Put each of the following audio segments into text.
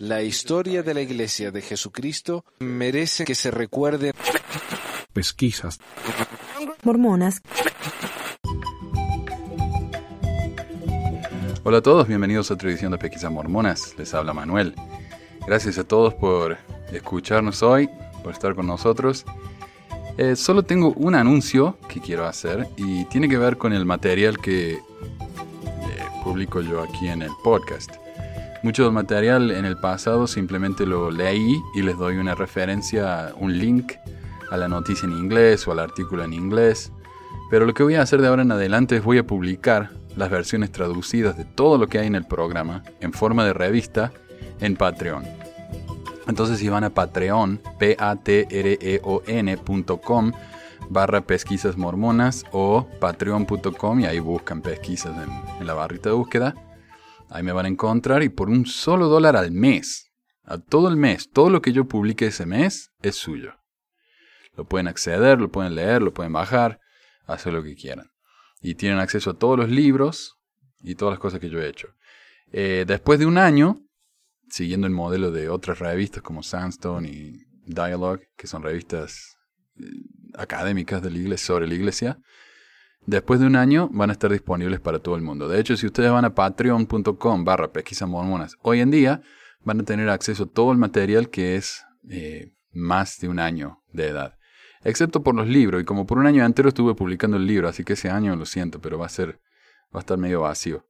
La historia de la Iglesia de Jesucristo merece que se recuerde. Pesquisas. Mormonas. Hola a todos, bienvenidos a otra edición de Pesquisas Mormonas. Les habla Manuel. Gracias a todos por escucharnos hoy, por estar con nosotros. Eh, solo tengo un anuncio que quiero hacer y tiene que ver con el material que eh, publico yo aquí en el podcast. Mucho del material en el pasado simplemente lo leí y les doy una referencia, un link a la noticia en inglés o al artículo en inglés. Pero lo que voy a hacer de ahora en adelante es voy a publicar las versiones traducidas de todo lo que hay en el programa en forma de revista en Patreon. Entonces si van a Patreon, p a t r e o ncom barra pesquisas mormonas o patreon.com y ahí buscan pesquisas en, la barrita de búsqueda. Ahí me van a encontrar y por un solo dólar al mes, a todo el mes, todo lo que yo publique ese mes es suyo. Lo pueden acceder, lo pueden leer, lo pueden bajar, hacer lo que quieran. Y tienen acceso a todos los libros y todas las cosas que yo he hecho. Eh, después de un año, siguiendo el modelo de otras revistas como Sandstone y Dialogue, que son revistas eh, académicas de la iglesia, sobre la iglesia, después de un año van a estar disponibles para todo el mundo. De hecho, si ustedes van a patreon.com barra pesquisa mormonas, hoy en día van a tener acceso a todo el material que es eh, más de un año de edad. Excepto por los libros, y como por un año entero estuve publicando el libro, así que ese año lo siento, pero va a ser, va a estar medio vacío.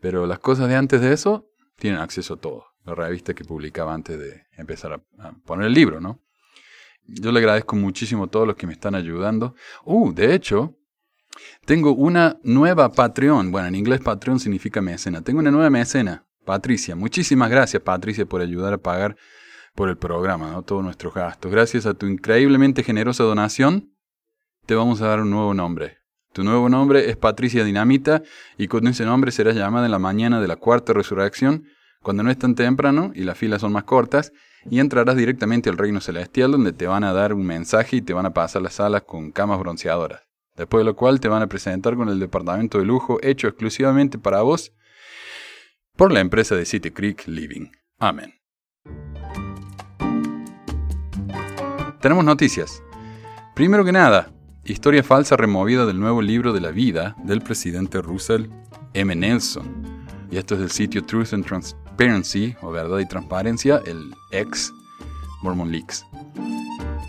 Pero las cosas de antes de eso tienen acceso a todo la revista que publicaba antes de empezar a, poner el libro, ¿no? Yo le agradezco muchísimo a todos los que me están ayudando. Uh, de hecho, tengo una nueva Patreon. Bueno, en inglés Patreon significa mecena. Tengo una nueva mecena, Patricia. Muchísimas gracias, Patricia, por ayudar a pagar por el programa, ¿no? Todos nuestros gastos. Gracias a tu increíblemente generosa donación, te vamos a dar un nuevo nombre. Tu nuevo nombre es Patricia Dinamita y con ese nombre serás llamada en la mañana de la cuarta resurrección cuando no es tan temprano y las filas son más cortas, y entrarás directamente al reino celestial donde te van a dar un mensaje y te van a pasar las salas con camas bronceadoras. Después de lo cual te van a presentar con el departamento de lujo hecho exclusivamente para vos por la empresa de City Creek Living. Amén. Tenemos noticias. Primero que nada, historia falsa removida del nuevo libro de la vida del presidente Russell M. Nelson. Y esto es del sitio Truth and Trans o Verdad y Transparencia, el ex Mormon Leaks.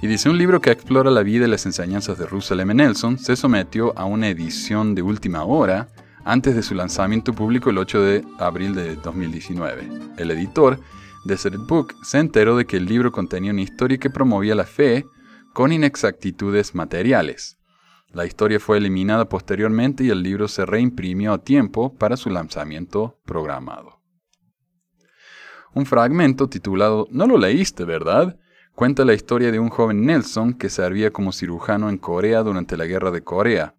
Y dice, un libro que explora la vida y las enseñanzas de Russell M. Nelson se sometió a una edición de última hora antes de su lanzamiento público el 8 de abril de 2019. El editor de Set Book se enteró de que el libro contenía una historia que promovía la fe con inexactitudes materiales. La historia fue eliminada posteriormente y el libro se reimprimió a tiempo para su lanzamiento programado. Un fragmento titulado No lo leíste, ¿verdad? Cuenta la historia de un joven Nelson que servía como cirujano en Corea durante la Guerra de Corea.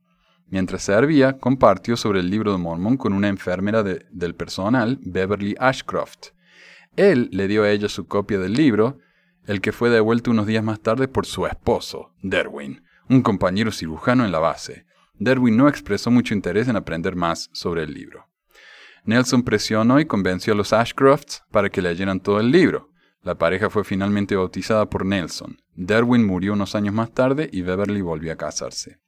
Mientras servía, compartió sobre el libro de Mormon con una enfermera del personal, Beverly Ashcroft. Él le dio a ella su copia del libro, el que fue devuelto unos días más tarde por su esposo, Derwin, un compañero cirujano en la base. Derwin no expresó mucho interés en aprender más sobre el libro. Nelson presionó y convenció a los Ashcrofts para que leyeran todo el libro. La pareja fue finalmente bautizada por Nelson. Derwin murió unos años más tarde y Beverly volvió a casarse.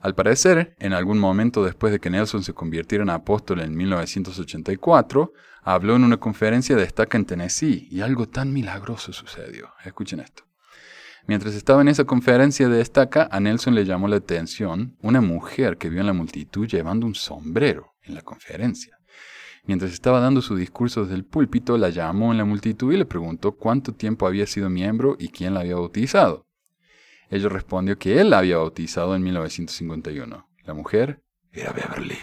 Al parecer, en algún momento después de que Nelson se convirtiera en apóstol en 1984, habló en una conferencia de estaca en Tennessee y algo tan milagroso sucedió. Escuchen esto. Mientras estaba en esa conferencia de estaca, a Nelson le llamó la atención una mujer que vio en la multitud llevando un sombrero en la conferencia. Mientras estaba dando su discurso desde el púlpito, la llamó en la multitud y le preguntó cuánto tiempo había sido miembro y quién la había bautizado. Ella respondió que él la había bautizado en 1951. La mujer era Beverly.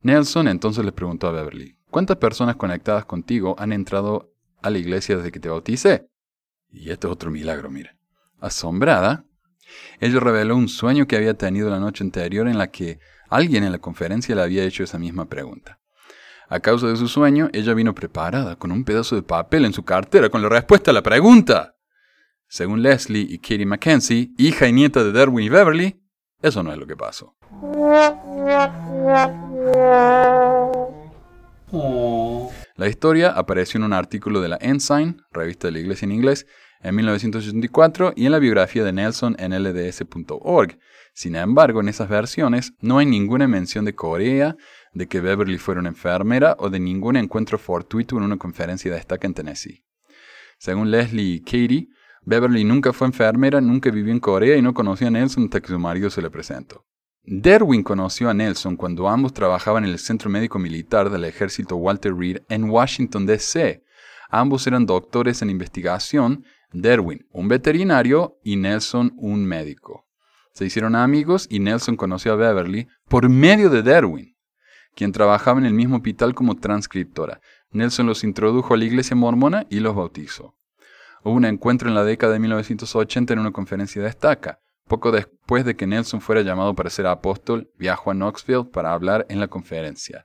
Nelson entonces le preguntó a Beverly, ¿cuántas personas conectadas contigo han entrado a la iglesia desde que te bauticé? Y este es otro milagro, mira. Asombrada, Ello reveló un sueño que había tenido la noche anterior en la que alguien en la conferencia le había hecho esa misma pregunta. A causa de su sueño, ella vino preparada con un pedazo de papel en su cartera con la respuesta a la pregunta. Según Leslie y Katie Mackenzie, hija y nieta de Darwin y Beverly, eso no es lo que pasó. Oh. La historia apareció en un artículo de la Ensign, revista de la iglesia en inglés, en 1984 y en la biografía de Nelson en lds.org. Sin embargo, en esas versiones no hay ninguna mención de Corea, de que Beverly fuera una enfermera o de ningún encuentro fortuito en una conferencia de en Tennessee. Según Leslie y Katie, Beverly nunca fue enfermera, nunca vivió en Corea y no conocía a Nelson hasta que su marido se le presentó. Derwin conoció a Nelson cuando ambos trabajaban en el Centro Médico Militar del Ejército Walter Reed en Washington, D.C. Ambos eran doctores en investigación, Derwin un veterinario y Nelson un médico. Se hicieron amigos y Nelson conoció a Beverly por medio de Derwin, quien trabajaba en el mismo hospital como transcriptora. Nelson los introdujo a la iglesia mormona y los bautizó. Hubo un encuentro en la década de 1980 en una conferencia de estaca. Poco después de que Nelson fuera llamado para ser apóstol, viajó a Knoxville para hablar en la conferencia.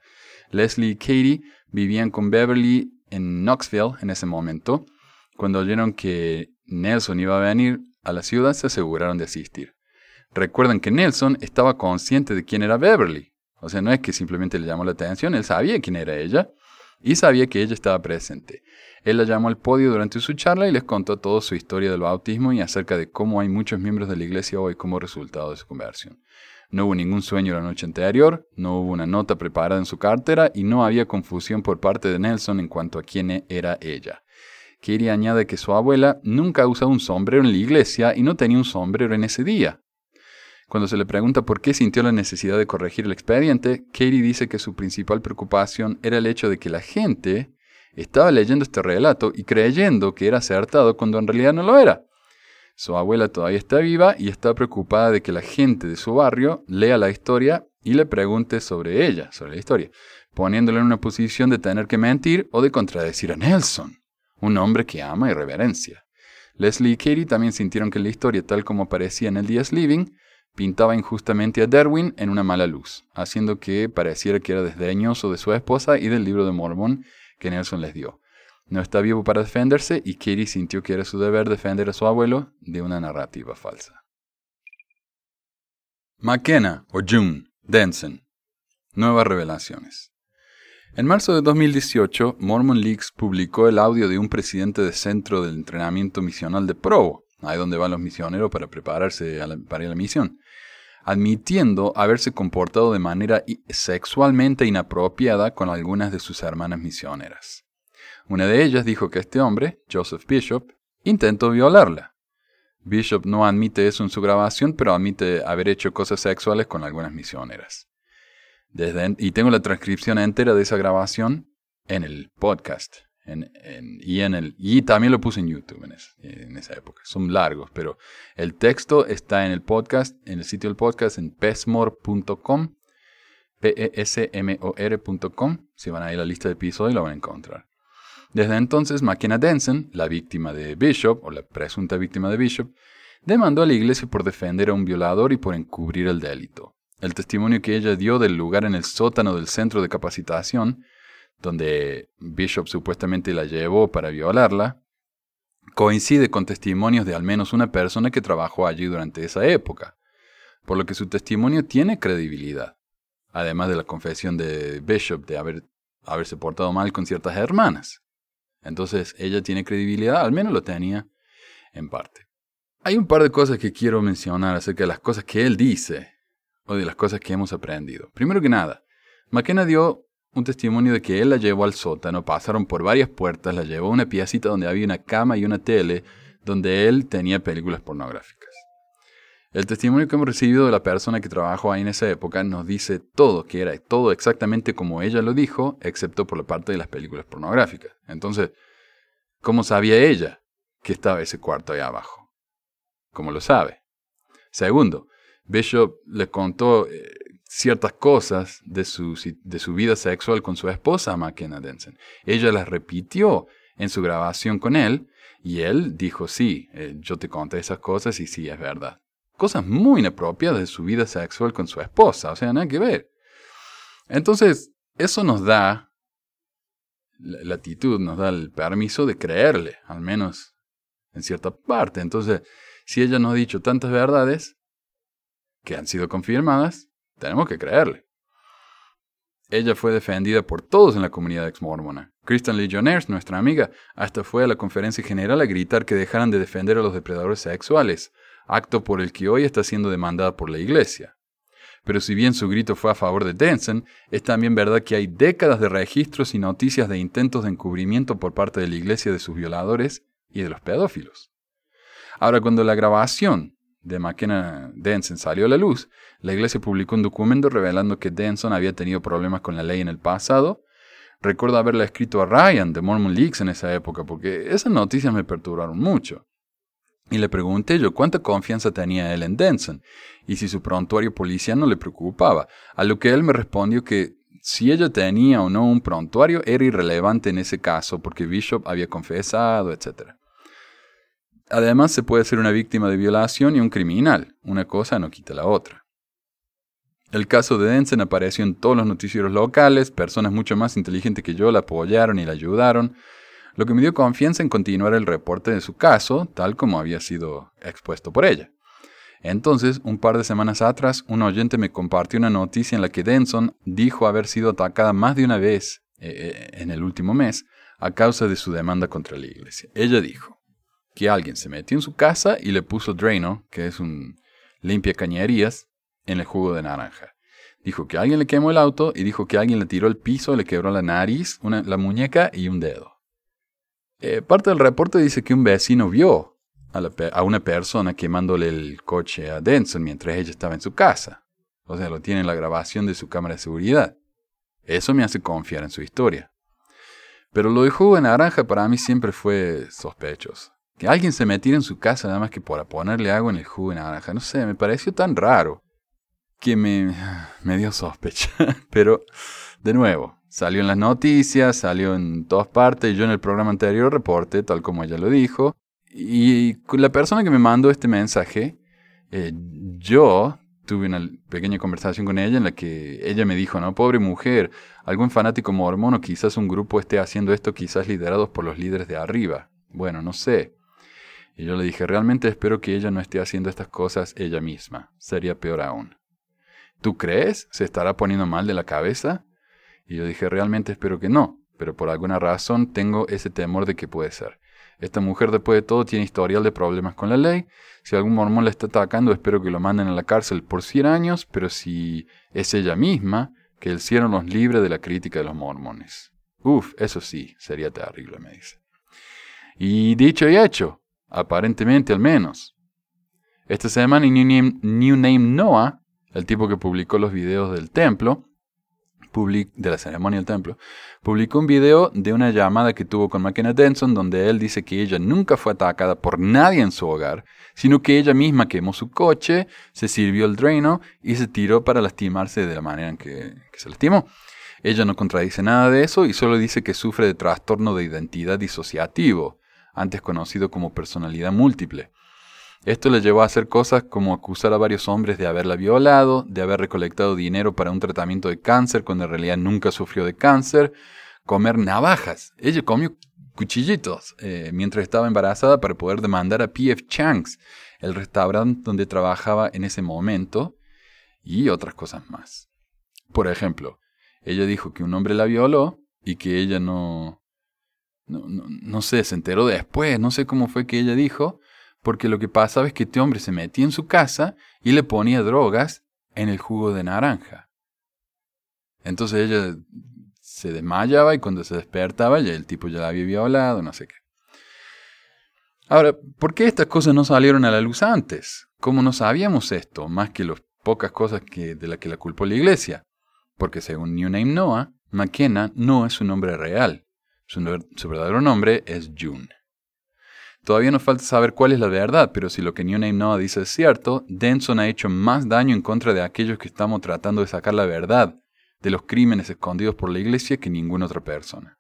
Leslie y Katie vivían con Beverly en Knoxville en ese momento. Cuando oyeron que Nelson iba a venir a la ciudad, se aseguraron de asistir. Recuerden que Nelson estaba consciente de quién era Beverly. O sea, no es que simplemente le llamó la atención, él sabía quién era ella y sabía que ella estaba presente. Él la llamó al podio durante su charla y les contó toda su historia del bautismo y acerca de cómo hay muchos miembros de la iglesia hoy como resultado de su conversión. No hubo ningún sueño la noche anterior, no hubo una nota preparada en su cartera y no había confusión por parte de Nelson en cuanto a quién era ella. Katie añade que su abuela nunca ha usado un sombrero en la iglesia y no tenía un sombrero en ese día. Cuando se le pregunta por qué sintió la necesidad de corregir el expediente, Katie dice que su principal preocupación era el hecho de que la gente estaba leyendo este relato y creyendo que era acertado cuando en realidad no lo era. Su abuela todavía está viva y está preocupada de que la gente de su barrio lea la historia y le pregunte sobre ella, sobre la historia, poniéndole en una posición de tener que mentir o de contradecir a Nelson, un hombre que ama y reverencia. Leslie y Katie también sintieron que la historia, tal como aparecía en el Días Living, pintaba injustamente a Derwin en una mala luz, haciendo que pareciera que era desdeñoso de su esposa y del libro de Mormón que Nelson les dio. No está vivo para defenderse y Katie sintió que era su deber defender a su abuelo de una narrativa falsa. McKenna o June Denson. Nuevas revelaciones. En marzo de 2018, Mormon Leaks publicó el audio de un presidente de Centro del Entrenamiento Misional de Provo, ahí donde van los misioneros para prepararse para la misión, admitiendo haberse comportado de manera sexualmente inapropiada con algunas de sus hermanas misioneras. Una de ellas dijo que este hombre, Joseph Bishop, intentó violarla. Bishop no admite eso en su grabación, pero admite haber hecho cosas sexuales con algunas misioneras. Y tengo la transcripción entera de esa grabación en el podcast y, en el, y también lo puse en YouTube en, esa época. Son largos, pero el texto está en el podcast, en el sitio del podcast, en pesmore.com, P-E-S-M-O-R.com. Si van a ir a la lista de episodios lo van a encontrar. Desde entonces, McKenna Denson, la víctima de Bishop, o la presunta víctima de Bishop, demandó a la iglesia por defender a un violador y por encubrir el delito. El testimonio que ella dio del lugar en el sótano del centro de capacitación donde Bishop supuestamente la llevó para violarla, coincide con testimonios de al menos una persona que trabajó allí durante esa época, por lo que su testimonio tiene credibilidad, además de la confesión de Bishop de haber, haberse portado mal con ciertas hermanas. Entonces ella tiene credibilidad, al menos lo tenía en parte. Hay un par de cosas que quiero mencionar acerca de las cosas que él dice o de las cosas que hemos aprendido. Primero que nada, McKenna dio un testimonio de que él la llevó al sótano, pasaron por varias puertas, la llevó a una piecita donde había una cama y una tele, donde él tenía películas pornográficas. El testimonio que hemos recibido de la persona que trabajó ahí en esa época nos dice todo, que era todo exactamente como ella lo dijo, excepto por la parte de las películas pornográficas. Entonces, ¿cómo sabía ella que estaba ese cuarto ahí abajo? ¿Cómo lo sabe? Segundo, Bishop le contó eh, ciertas cosas de su, de su vida sexual con su esposa McKenna Denson. Ella las repitió en su grabación con él y él dijo, sí, eh, yo te conté esas cosas y sí, es verdad. Cosas muy inapropiadas de su vida sexual con su esposa, o sea, nada que ver. Entonces, eso nos da la actitud, nos da el permiso de creerle, al menos en cierta parte. Entonces, si ella nos ha dicho tantas verdades que han sido confirmadas, tenemos que creerle. ella fue defendida por todos en la comunidad ex-mormona. Kristen Legionnaires, nuestra amiga, hasta fue a la conferencia general a gritar que dejaran de defender a los depredadores sexuales, acto por el que hoy está siendo demandada por la iglesia. Pero si bien su grito fue a favor de Denson, es también verdad que hay décadas de registros y noticias de intentos de encubrimiento por parte de la iglesia de sus violadores y de los pedófilos. Ahora, cuando la grabación de McKenna Denson salió a la luz, la iglesia publicó un documento revelando que Denson había tenido problemas con la ley en el pasado. Recuerdo haberle escrito a Ryan de Mormon Leaks en esa época, porque esas noticias me perturbaron mucho. Y le pregunté yo cuánta confianza tenía él en Denson y si su prontuario policial no le preocupaba, a lo que él me respondió que si ella tenía o no un prontuario era irrelevante en ese caso porque Bishop había confesado, etc. Además, se puede ser una víctima de violación y un criminal. Una cosa no quita la otra. El caso de Denson apareció en todos los noticieros locales, personas mucho más inteligentes que yo la apoyaron y la ayudaron, lo que me dio confianza en continuar el reporte de su caso, tal como había sido expuesto por ella. Entonces, un par de semanas atrás, un oyente me compartió una noticia en la que Denson dijo haber sido atacada más de una vez eh, eh, en el último mes a causa de su demanda contra la iglesia. Ella dijo, que alguien se metió en su casa y le puso Drano, que es un limpia cañerías, en el jugo de naranja. Dijo que alguien le quemó el auto y dijo que alguien le tiró el piso, le quebró la nariz, la muñeca y un dedo. Eh, parte del reporte dice que un vecino vio a, a, una persona quemándole el coche a Denson mientras ella estaba en su casa. O sea, lo tiene en la grabación de su cámara de seguridad. Eso me hace confiar en su historia. Pero lo de jugo de naranja para mí siempre fue sospechoso. Que alguien se metiera en su casa nada más que para ponerle agua en el jugo de naranja. No sé, me pareció tan raro que me, me dio sospecha. Pero, de nuevo, salió en las noticias, salió en todas partes. Yo en el programa anterior reporté, tal como ella lo dijo. Y la persona que me mandó este mensaje, eh, yo tuve una pequeña conversación con ella en la que ella me dijo, no, pobre mujer, algún fanático mormón o quizás un grupo esté haciendo esto, quizás liderados por los líderes de arriba. Bueno, no sé. Y yo le dije, realmente espero que ella no esté haciendo estas cosas ella misma. Sería peor aún. ¿Tú crees? ¿Se estará poniendo mal de la cabeza? Y yo dije, realmente espero que no, pero por alguna razón tengo ese temor de que puede ser. Esta mujer después de todo tiene historial de problemas con la ley. Si algún mormón la está atacando, espero que lo manden a la cárcel por 100 años, pero si es ella misma, que el cielo nos libre de la crítica de los mormones. Uf, eso sí, sería terrible, me dice. Y dicho y hecho, Aparentemente al menos. Esta semana en New Name, Noah, el tipo que publicó los videos del templo, de la ceremonia del templo, publicó un video de una llamada que tuvo con McKenna Denson donde él dice que ella nunca fue atacada por nadie en su hogar, sino que ella misma quemó su coche, se sirvió el dreno y se tiró para lastimarse de la manera en que se lastimó. Ella no contradice nada de eso y solo dice que sufre de trastorno de identidad disociativo, antes conocido como personalidad múltiple. Esto le llevó a hacer cosas como acusar a varios hombres de haberla violado, de haber recolectado dinero para un tratamiento de cáncer cuando en realidad nunca sufrió de cáncer, comer navajas. Ella comió cuchillitos eh, mientras estaba embarazada para poder demandar a P.F. Chang's, el restaurante donde trabajaba en ese momento, y otras cosas más. Por ejemplo, ella dijo que un hombre la violó y que ella no, no, sé, se enteró después, no sé cómo fue que ella dijo, porque lo que pasaba es que este hombre se metía en su casa y le ponía drogas en el jugo de naranja. Entonces ella se desmayaba y cuando se despertaba ya el tipo ya la había violado, no sé qué. Ahora, ¿por qué estas cosas no salieron a la luz antes? ¿Cómo no sabíamos esto, más que las pocas cosas que, de las que la culpó la iglesia? Porque según New Name Noah, McKenna no es un nombre real. Su, verdadero nombre es June. Todavía nos falta saber cuál es la verdad, pero si lo que New Name Noah dice es cierto, Denson ha hecho más daño en contra de aquellos que estamos tratando de sacar la verdad de los crímenes escondidos por la iglesia que ninguna otra persona.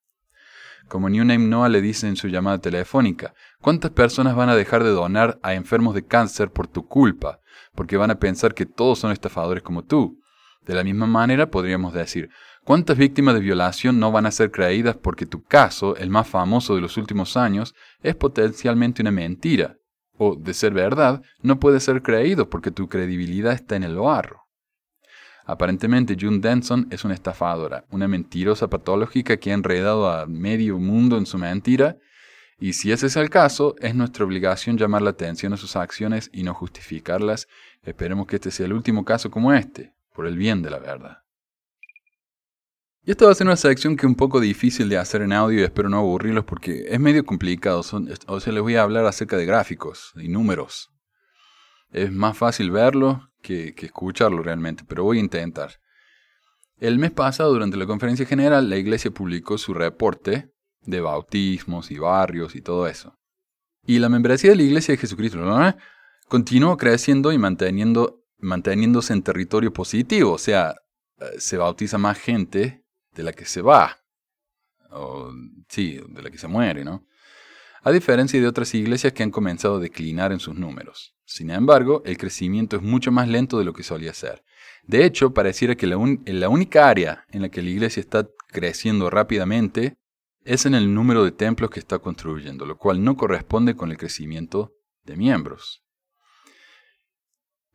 Como New Name Noah le dice en su llamada telefónica, ¿cuántas personas van a dejar de donar a enfermos de cáncer por tu culpa? Porque van a pensar que todos son estafadores como tú. De la misma manera podríamos decir, ¿Cuántas víctimas de violación no van a ser creídas porque tu caso, el más famoso de los últimos años, es potencialmente una mentira? O, de ser verdad, no puede ser creído porque tu credibilidad está en el barro. Aparentemente, June Denson es una estafadora, una mentirosa patológica que ha enredado a medio mundo en su mentira, y si ese es el caso, es nuestra obligación llamar la atención a sus acciones y no justificarlas. Esperemos que este sea el último caso como este, por el bien de la verdad. Y esta va a ser una sección que es un poco difícil de hacer en audio y espero no aburrirlos porque es medio complicado. o sea, les voy a hablar acerca de gráficos y números. Es más fácil verlo que, escucharlo realmente, pero voy a intentar. El mes pasado, durante la conferencia general, la iglesia publicó su reporte de bautismos y barrios y todo eso. Y la membresía de la iglesia de Jesucristo ¿no? continuó creciendo y manteniendo, manteniéndose en territorio positivo, o sea, eh, se bautiza más gente de la que se va, o sí, de la que se muere, ¿no? A diferencia de otras iglesias que han comenzado a declinar en sus números. Sin embargo, el crecimiento es mucho más lento de lo que solía ser. De hecho, pareciera que la, la única área en la que la iglesia está creciendo rápidamente es en el número de templos que está construyendo, lo cual no corresponde con el crecimiento de miembros.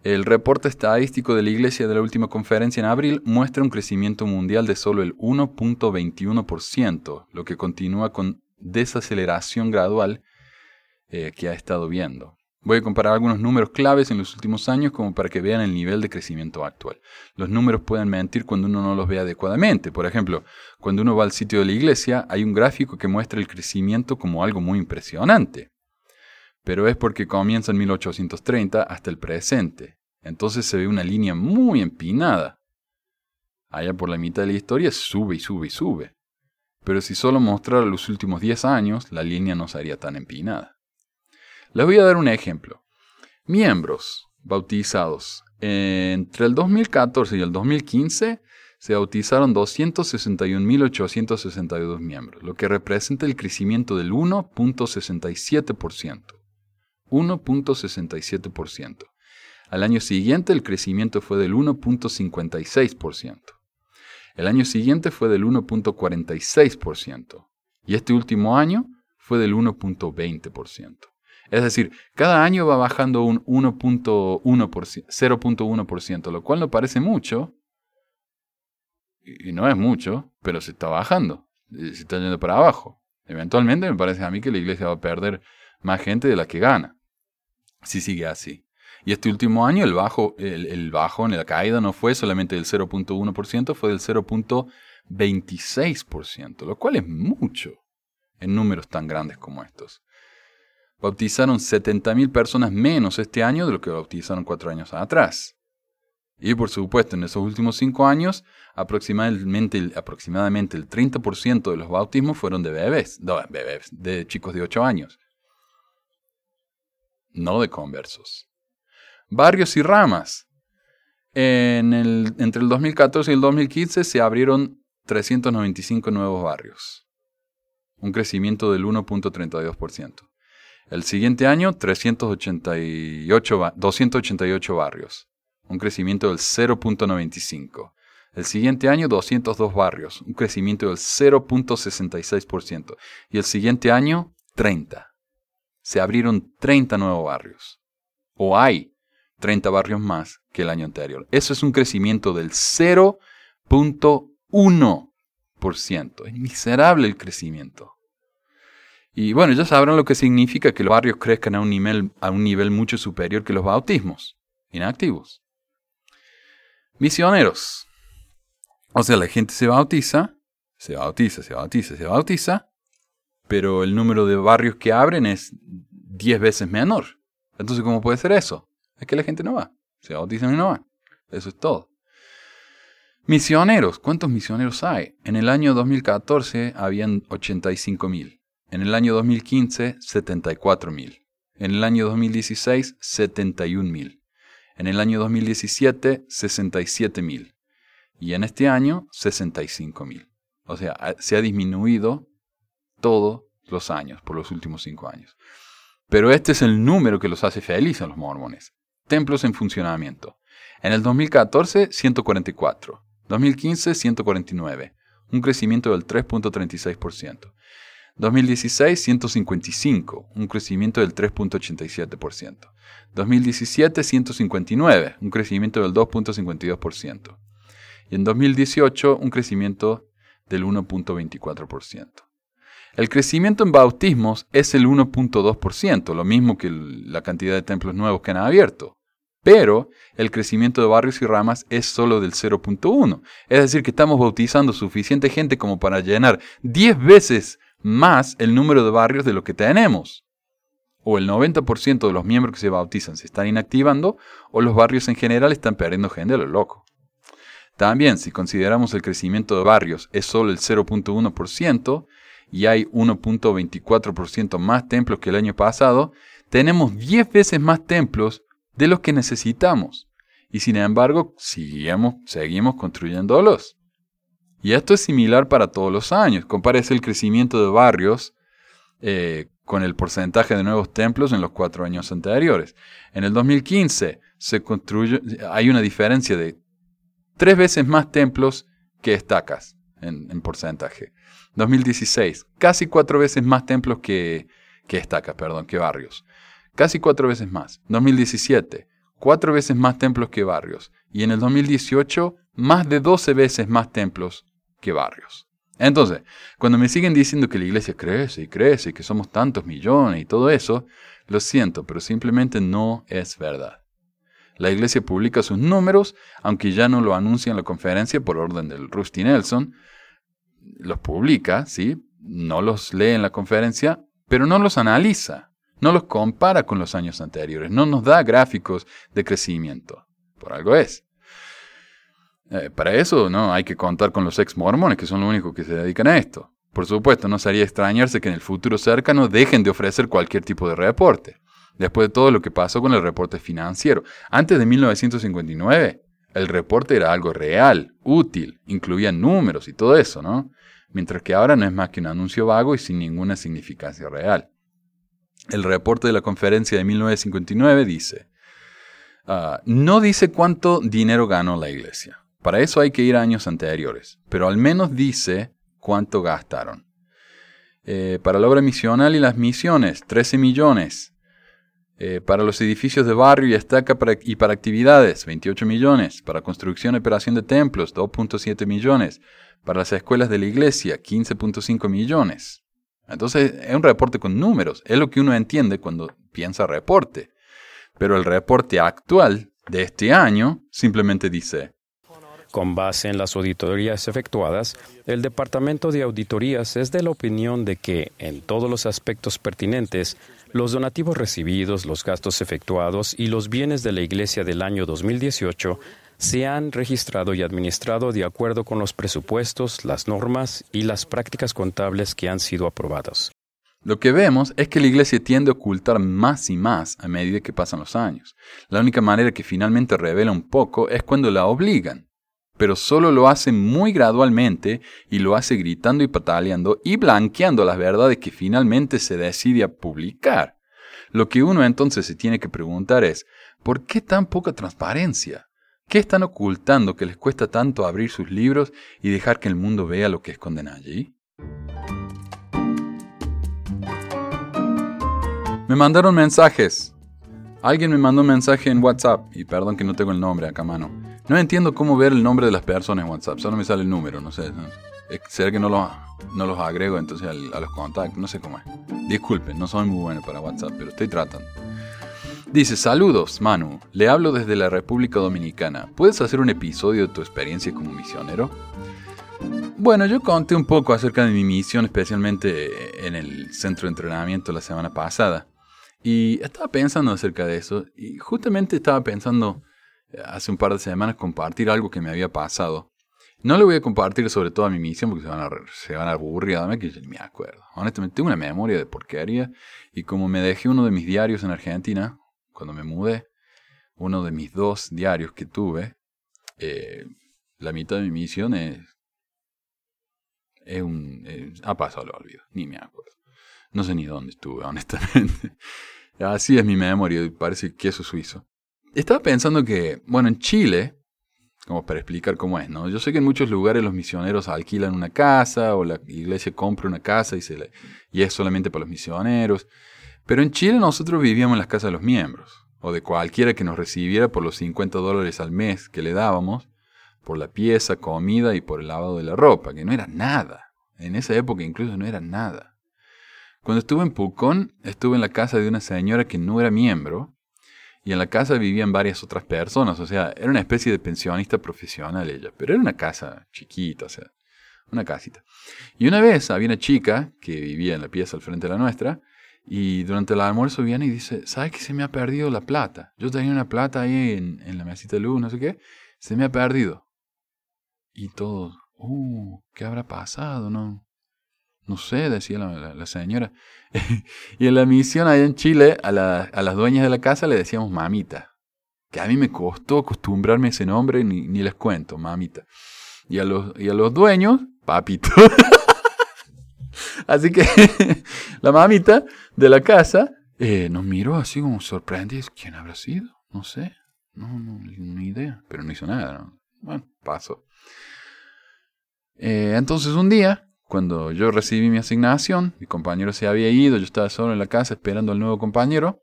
El reporte estadístico de la Iglesia de la última conferencia en abril muestra un crecimiento mundial de solo el 1.21%, lo que continúa con desaceleración gradual eh, que ha estado viendo. Voy a comparar algunos números claves en los últimos años como para que vean el nivel de crecimiento actual. Los números pueden mentir cuando uno no los ve adecuadamente. Por ejemplo, cuando uno va al sitio de la iglesia hay un gráfico que muestra el crecimiento como algo muy impresionante pero es porque comienza en 1830 hasta el presente. Entonces se ve una línea muy empinada. Allá por la mitad de la historia sube y sube y sube. Pero si solo mostrara los últimos 10 años, la línea no sería tan empinada. Les voy a dar un ejemplo. Miembros bautizados. Entre el 2014 y el 2015 se bautizaron 261.862 miembros, lo que representa el crecimiento del 1.67%. 1.67%. Al año siguiente el crecimiento fue del 1.56%. El año siguiente fue del 1.46%. Y este último año fue del 1.20%. Es decir, cada año va bajando un 0.1%, lo cual no parece mucho, y no es mucho, pero se está bajando, se está yendo para abajo. Eventualmente me parece a mí que la iglesia va a perder más gente de la que gana si sigue así. Y este último año el bajo, el, bajo en la caída no fue solamente del 0.1%, fue del 0.26%, lo cual es mucho en números tan grandes como estos. Bautizaron 70.000 personas menos este año de lo que bautizaron cuatro años atrás. Y por supuesto, en esos últimos cinco años, aproximadamente, aproximadamente el 30% de los bautismos fueron de bebés, bebés, de chicos de 8 años no de conversos. Barrios y ramas. entre el 2014 y el 2015 se abrieron 395 nuevos barrios, un crecimiento del 1.32%. El siguiente año, 388, 288 barrios, un crecimiento del 0.95%. El siguiente año, 202 barrios, un crecimiento del 0.66%. Y el siguiente año, 30 se abrieron 30 nuevos barrios. O hay 30 barrios más que el año anterior. Eso es un crecimiento del 0.1%. Es miserable el crecimiento. Y bueno, ya sabrán lo que significa que los barrios crezcan a un nivel, a un nivel mucho superior que los bautismos inactivos. Misioneros. O sea, la gente se bautiza, se bautiza, se bautiza, se bautiza, pero el número de barrios que abren es 10 veces menor. Entonces, ¿cómo puede ser eso? Es que la gente no va. Se bautizan y no va. Eso es todo. Misioneros. ¿Cuántos misioneros hay? En el año 2014 habían 85.000. En el año 2015, 74.000. En el año 2016, 71.000. En el año 2017, 67.000. Y en este año, 65.000. O sea, se ha disminuido todos los años, por los últimos cinco años. Pero este es el número que los hace felices a los mormones. Templos en funcionamiento. En el 2014, 144. 2015, 149. Un crecimiento del 3.36%. 2016, 155, un crecimiento del 3.87%. 2017, 159, un crecimiento del 2.52%. y en 2018 un crecimiento del 1.24%. El crecimiento en bautismos es el 1.2%, lo mismo que la cantidad de templos nuevos que han abierto. Pero el crecimiento de barrios y ramas es solo del 0.1. Es decir, que estamos bautizando suficiente gente como para llenar 10 veces más el número de barrios de lo que tenemos. O el 90% de los miembros que se bautizan se están inactivando, o los barrios en general están perdiendo gente a lo loco. También, si consideramos el crecimiento de barrios es solo el 0.1% y hay 1.24% más templos que el año pasado, tenemos 10 veces más templos de los que necesitamos. Y sin embargo, seguimos, construyéndolos. Y esto es similar para todos los años. Compárese el crecimiento de barrios eh, con el porcentaje de nuevos templos en los cuatro años anteriores. En el 2015 se construye, hay una diferencia de tres veces más templos que estacas en porcentaje. 2016, casi cuatro veces más templos que, que estacas, perdón, que barrios. Casi cuatro veces más. 2017, cuatro veces más templos que barrios. Y en el 2018, más de 12 veces más templos que barrios. Entonces, cuando me siguen diciendo que la iglesia crece y crece y que somos tantos millones y todo eso, lo siento, pero simplemente no es verdad. La iglesia publica sus números, aunque ya no lo anuncia en la conferencia por orden del Rusty Nelson. Los publica, ¿sí? No los lee en la conferencia, pero no los analiza, no los compara con los años anteriores, no nos da gráficos de crecimiento. Por algo es. Eh, para eso no hay que contar con los ex mormones, que son los únicos que se dedican a esto. Por supuesto, no sería extrañarse que en el futuro cercano dejen de ofrecer cualquier tipo de reporte después de todo lo que pasó con el reporte financiero. Antes de 1959, el reporte era algo real, útil, incluía números y todo eso, ¿no? Mientras que ahora no es más que un anuncio vago y sin ninguna significancia real. El reporte de la conferencia de 1959 dice, ah, no dice cuánto dinero ganó la iglesia. Para eso hay que ir a años anteriores, pero al menos dice cuánto gastaron. Eh, para la obra misional y las misiones, 13 millones. Eh, para los edificios de barrio y estaca y para actividades, 28 millones. Para construcción y operación de templos, 2.7 millones. Para las escuelas de la iglesia, 15.5 millones. Entonces es un reporte con números. Es lo que uno entiende cuando piensa reporte. Pero el reporte actual de este año simplemente dice, con base en las auditorías efectuadas, el Departamento de Auditorías es de la opinión de que, en todos los aspectos pertinentes, los donativos recibidos, los gastos efectuados y los bienes de la Iglesia del año 2018 se han registrado y administrado de acuerdo con los presupuestos, las normas y las prácticas contables que han sido aprobados. Lo que vemos es que la iglesia tiende a ocultar más y más a medida que pasan los años. La única manera que finalmente revela un poco es cuando la obligan pero solo lo hace muy gradualmente y lo hace gritando y pataleando y blanqueando las verdades que finalmente se decide a publicar. Lo que uno entonces se tiene que preguntar es, ¿por qué tan poca transparencia? ¿Qué están ocultando que les cuesta tanto abrir sus libros y dejar que el mundo vea lo que esconden allí? Me mandaron mensajes. Alguien me mandó un mensaje en WhatsApp, y perdón que no tengo el nombre acá a mano. No entiendo cómo ver el nombre de las personas en WhatsApp, solo me sale el número, no sé. ¿Será que no los, no los agrego entonces a los contactos? No sé cómo es. Disculpen, no soy muy bueno para WhatsApp, pero estoy tratando. Dice, saludos, Manu. Le hablo desde la República Dominicana. ¿Puedes hacer un episodio de tu experiencia como misionero? Bueno, yo conté un poco acerca de mi misión, especialmente en el centro de entrenamiento la semana pasada. Y estaba pensando acerca de eso. Y justamente estaba pensando hace un par de semanas compartir algo que me había pasado. No le voy a compartir sobre todo a mi misión porque se van a, se van a aburrir, dame que yo ni me acuerdo. Honestamente, tengo una memoria de porquería y como me dejé uno de mis diarios en Argentina, cuando me mudé, uno de mis dos diarios que tuve, eh, la mitad de mi misión es, es un... ha pasado, lo olvido, ni me acuerdo. No sé ni dónde estuve, honestamente. Así es mi memoria, parece queso suizo. Estaba pensando que, bueno, en Chile, como para explicar cómo es, ¿no? Yo sé que en muchos lugares los misioneros alquilan una casa o la iglesia compra una casa y, se y es solamente para los misioneros. Pero en Chile nosotros vivíamos en las casas de los miembros, o de cualquiera que nos recibiera por los 50 dólares al mes que le dábamos. por la pieza, comida y por el lavado de la ropa, que no era nada. En esa época incluso no era nada. Cuando estuve en Pucón, estuve en la casa de una señora que no era miembro, y en la casa vivían varias otras personas, o sea, era una especie de pensionista profesional ella, pero era una casa chiquita, o sea, una casita. Y una vez había una chica que vivía en la pieza al frente de la nuestra, y durante el almuerzo viene y dice, ¿sabes que se me ha perdido la plata? Yo tenía una plata ahí en, en la mesita de luz, no sé qué, se me ha perdido. Y todos, uh, ¿qué habrá pasado? No, no sé, decía la, señora. y en la misión allá en Chile, a, a, las dueñas de la casa le decíamos mamita. Que a mí me costó acostumbrarme a ese nombre, ni, ni les cuento, mamita. Y a los, y a los dueños, papito. Así que la mamita de la casa eh, nos miró así como sorprendida. ¿Quién habrá sido? No sé. No, no, ni idea. Pero no hizo nada. Bueno, pasó. Eh, entonces un día, cuando yo recibí mi asignación, mi compañero se había ido, yo estaba solo en la casa esperando al nuevo compañero.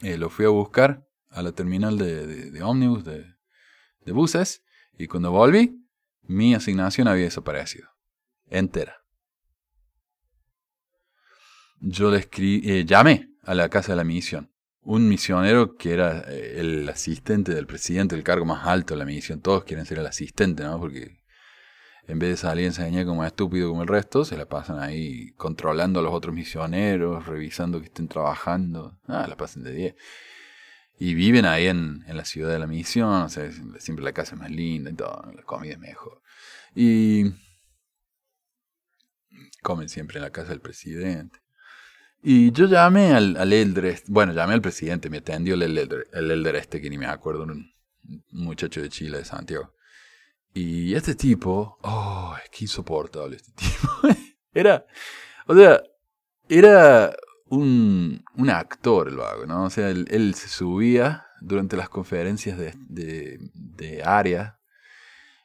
Eh, lo fui a buscar a la terminal de, ómnibus, de, de buses, y cuando volví, mi asignación había desaparecido. Entera yo le escribí, eh, llamé a la casa de la misión. Un misionero que era eh, el asistente del presidente, el cargo más alto de la misión. Todos quieren ser el asistente, ¿no? Porque en vez de salir a enseñar como estúpido como el resto, se la pasan ahí controlando a los otros misioneros, revisando que estén trabajando. Ah, la pasan de 10. Y viven ahí en, en, la ciudad de la misión, o sea, siempre la casa es más linda y todo, la comida es mejor. Y comen siempre en la casa del presidente. Y yo llamé al, al elder, este, bueno, llamé al presidente, me atendió el elder, el elder este, que ni me acuerdo, un muchacho de Chile, de Santiago. Y este tipo, oh, es que insoportable este tipo. era, o sea, era un, un actor, lo hago, ¿no? O sea, él, se subía durante las conferencias de, de, de área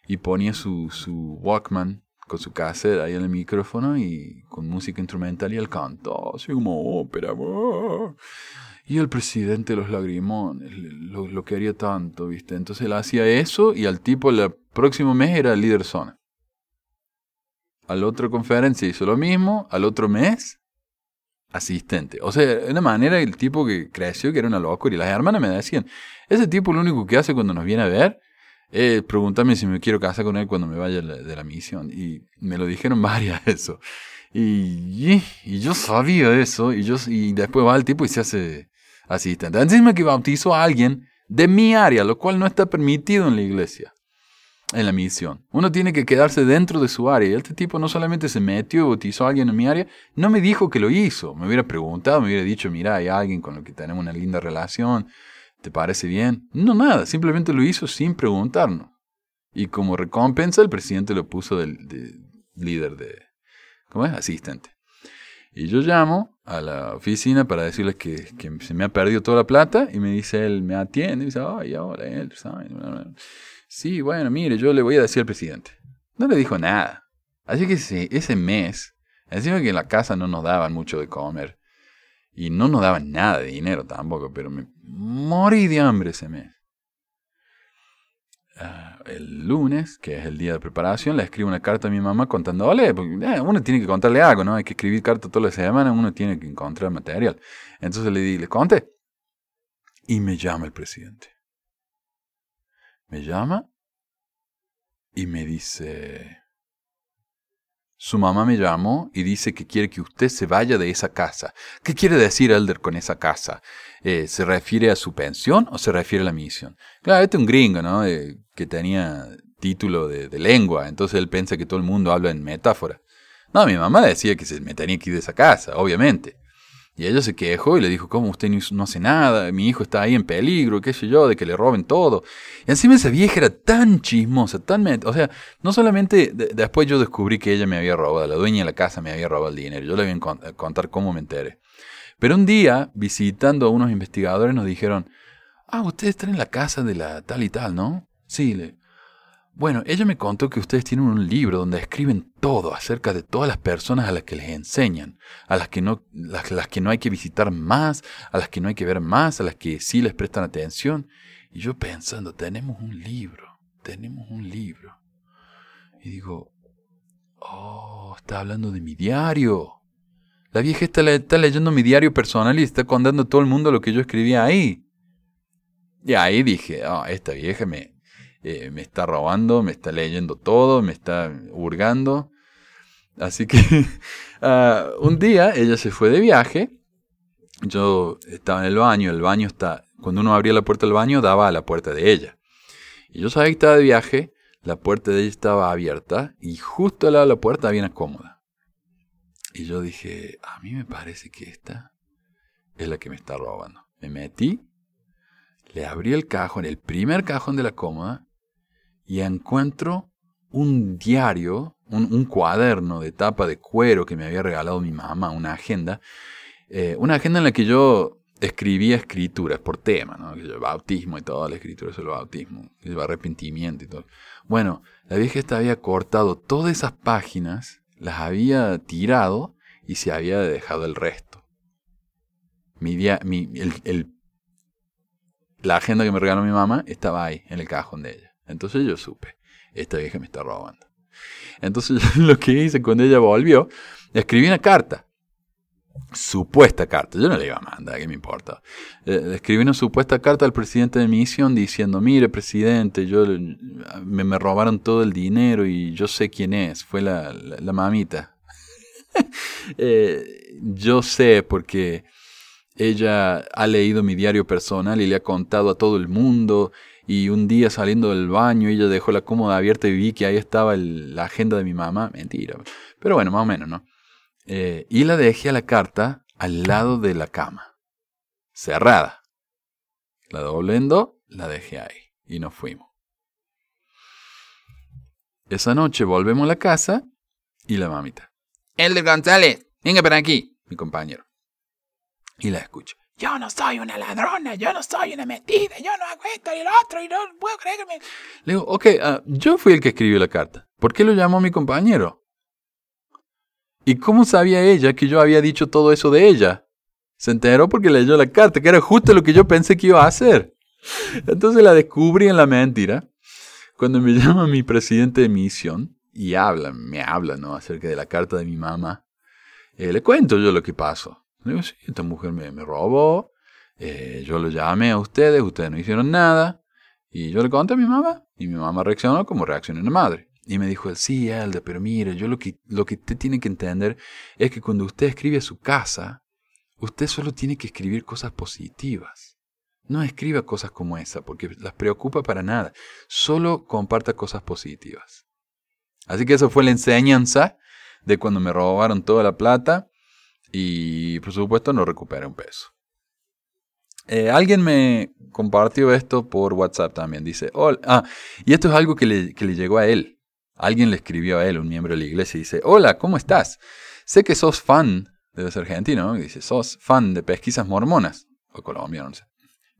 y ponía su, su Walkman con su cassette ahí en el micrófono y con música instrumental y él cantó así como ópera. Y el presidente los lagrimones lo, lo, quería tanto, ¿viste? Entonces él hacía eso y al tipo el próximo mes era líder zona. A la otra conferencia hizo lo mismo, al otro mes asistente. O sea, de una manera el tipo que creció que era una locura y las hermanas me decían, ese tipo lo único que hace cuando nos viene a ver eh, pregúntame si me quiero casar con él cuando me vaya de la misión. Y me lo dijeron varias eso. Y, y, yo sabía eso. Y, yo, y después va el tipo y se hace asistente. Encima que bautizó a alguien de mi área, lo cual no está permitido en la iglesia, en la misión. Uno tiene que quedarse dentro de su área. Este tipo no solamente se metió bautizó a alguien en mi área, no me dijo que lo hizo. Me hubiera preguntado, me hubiera dicho, mira, hay alguien con el que tenemos una linda relación ¿Te parece bien? No, nada, simplemente lo hizo sin preguntarnos. Y como recompensa el presidente lo puso de, líder de... ¿Cómo es? Asistente. Y yo llamo a la oficina para decirles que, se me ha perdido toda la plata y me dice él, me atiende y dice, ay, ahora él, ¿sabes? Sí, bueno, mire, yo le voy a decir al presidente. No le dijo nada. Así que ese, ese mes, encima que en la casa no nos daban mucho de comer, y no nos daban nada de dinero tampoco, pero me morí de hambre ese mes. Ah, el lunes, que es el día de preparación, le escribo una carta a mi mamá contándole, porque eh, uno tiene que contarle algo, ¿no? Hay que escribir cartas toda la semana, uno tiene que encontrar material. Entonces le di, le conté. Y me llama el presidente. Me llama y me dice, su mamá me llamó y dice que quiere que usted se vaya de esa casa. ¿Qué quiere decir Elder con esa casa? Eh, ¿Se refiere a su pensión o se refiere a la misión? Claro, este es un gringo, ¿no? Eh, que tenía título de, lengua, entonces él piensa que todo el mundo habla en metáfora. No, mi mamá decía que se me tenía que ir de esa casa, obviamente. Y ella se quejó y le dijo, ¿cómo usted no hace nada? Mi hijo está ahí en peligro, qué sé yo, de que le roben todo. Y encima esa vieja era tan chismosa, tan... O sea, no solamente después yo descubrí que ella me había robado, la dueña de la casa me había robado el dinero. Yo le voy a contar cómo me enteré. Pero un día, visitando a unos investigadores, nos dijeron, ah, ustedes están en la casa de la tal y tal, ¿no? Sí, le, bueno, ella me contó que ustedes tienen un libro donde escriben todo acerca de todas las personas a las que les enseñan, a las que no, las, que no hay que visitar más, a las que no hay que ver más, a las que sí les prestan atención. Y yo pensando, tenemos un libro, tenemos un libro. Y digo, oh, está hablando de mi diario. La vieja está, está leyendo mi diario personal y está contando a todo el mundo lo que yo escribía ahí. Y ahí dije, oh, esta vieja me, eh, me está robando, me está leyendo todo, me está hurgando. Así que ah, un día ella se fue de viaje. Yo estaba en el baño, el baño está, cuando uno abría la puerta del baño daba a la puerta de ella. Y yo sabía que estaba de viaje, la puerta de ella estaba abierta y justo al lado de la puerta había una cómoda. Y yo dije, a mí me parece que esta es la que me está robando. Me metí, le abrí el cajón, el primer cajón de la cómoda, y encuentro un diario, un, cuaderno de tapa de cuero que me había regalado mi mamá, una agenda, eh, una agenda en la que yo escribía escrituras por tema, ¿no? El bautismo y todo, la escritura sobre el bautismo, el arrepentimiento y todo. Bueno, la vieja esta había cortado todas esas páginas, las había tirado y se había dejado el resto. Mi mi, el, la agenda que me regaló mi mamá estaba ahí, en el cajón de ella. Entonces yo supe, esta vieja me está robando. Entonces lo que hice cuando ella volvió, escribí una carta. Supuesta carta, yo no le iba a mandar, ¿qué me importa? Eh, escribí una supuesta carta al presidente de misión diciendo, mire presidente, yo me, robaron todo el dinero y yo sé quién es, fue la, mamita. Eh, yo sé porque ella ha leído mi diario personal y le ha contado a todo el mundo y un día saliendo del baño ella dejó la cómoda abierta y vi que ahí estaba la agenda de mi mamá. Mentira. Pero bueno, más o menos, ¿no? Eh, y la dejé a la carta al lado de la cama. Cerrada. La doblé en dos, la dejé ahí. Y nos fuimos. Esa noche volvemos a la casa y la mamita. El de González, venga para aquí, mi compañero. Y la escucho yo no soy una ladrona, yo no soy una mentira, yo no hago esto otro y no puedo creer que me... Le digo, ok, ah, yo fui el que escribió la carta. ¿Por qué lo llamó mi compañero? ¿Y cómo sabía ella que yo había dicho todo eso de ella? Se enteró porque leyó la carta, que era justo lo que yo pensé que iba a hacer. Entonces la descubrí en la mentira. Cuando me llama mi presidente de misión y habla, me habla, ¿no? Acerca de la carta de mi mamá. Eh, le cuento yo lo que pasó. Digo, sí, esta mujer me, robó, eh, yo lo llamé a ustedes, ustedes no hicieron nada, y yo le conté a mi mamá, y mi mamá reaccionó como reacciona una madre. Y me dijo, sí, Elda, pero mire, yo lo que, lo que usted tiene que entender es que cuando usted escribe a su casa, usted solo tiene que escribir cosas positivas. No escriba cosas como esa, porque las preocupa para nada. Solo comparta cosas positivas. Así que eso fue la enseñanza de cuando me robaron toda la plata y por supuesto no recupera un peso. Eh, alguien me compartió esto por WhatsApp también. Dice, hola. Ah, y esto es algo que le, que le llegó a él. Alguien le escribió a él, un miembro de la iglesia, y dice, hola, ¿cómo estás? Sé que sos fan, debe ser argentino, dice, sos fan de pesquisas mormonas, o colombiano, no sé.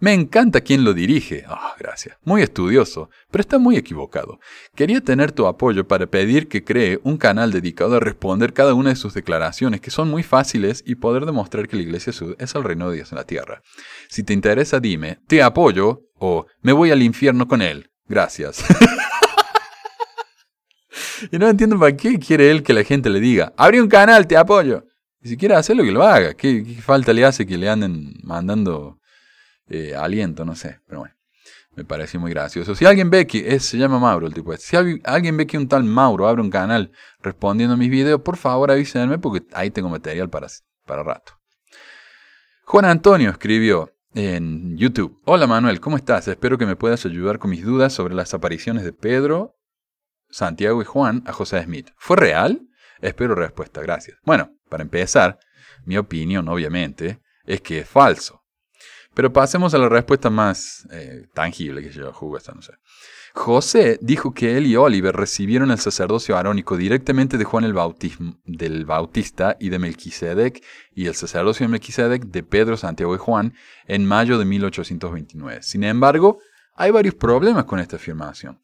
Me encanta quien lo dirige. Ah, gracias. Muy estudioso, pero está muy equivocado. Quería tener tu apoyo para pedir que cree un canal dedicado a responder cada una de sus declaraciones, que son muy fáciles, y poder demostrar que la Iglesia Sud es el reino de Dios en la tierra. Si te interesa, dime, te apoyo o me voy al infierno con él. Gracias. y no entiendo para qué quiere él que la gente le diga, abre un canal, te apoyo. Y si quiere hacerlo, que lo haga. ¿Qué, ¿Qué, falta le hace que le anden mandando eh, aliento, no sé, pero bueno, me pareció muy gracioso. Si alguien ve que, se llama Mauro el tipo, este, si alguien ve que un tal Mauro abre un canal respondiendo a mis videos, por favor avísenme porque ahí tengo material para, para rato. Juan Antonio escribió en YouTube, hola Manuel, ¿cómo estás? Espero que me puedas ayudar con mis dudas sobre las apariciones de Pedro, Santiago y Juan a José Smith. ¿Fue real? Espero respuesta, gracias. Bueno, para empezar, mi opinión, obviamente, es que es falso. Pero pasemos a la respuesta más eh, tangible que yo jugo esta, no sé. José dijo que él y Oliver recibieron el sacerdocio arónico directamente de Juan el Bautismo, del Bautista y de Melquisedec, y el sacerdocio de Melquisedec de Pedro, Santiago y Juan en mayo de 1829. Sin embargo, hay varios problemas con esta afirmación.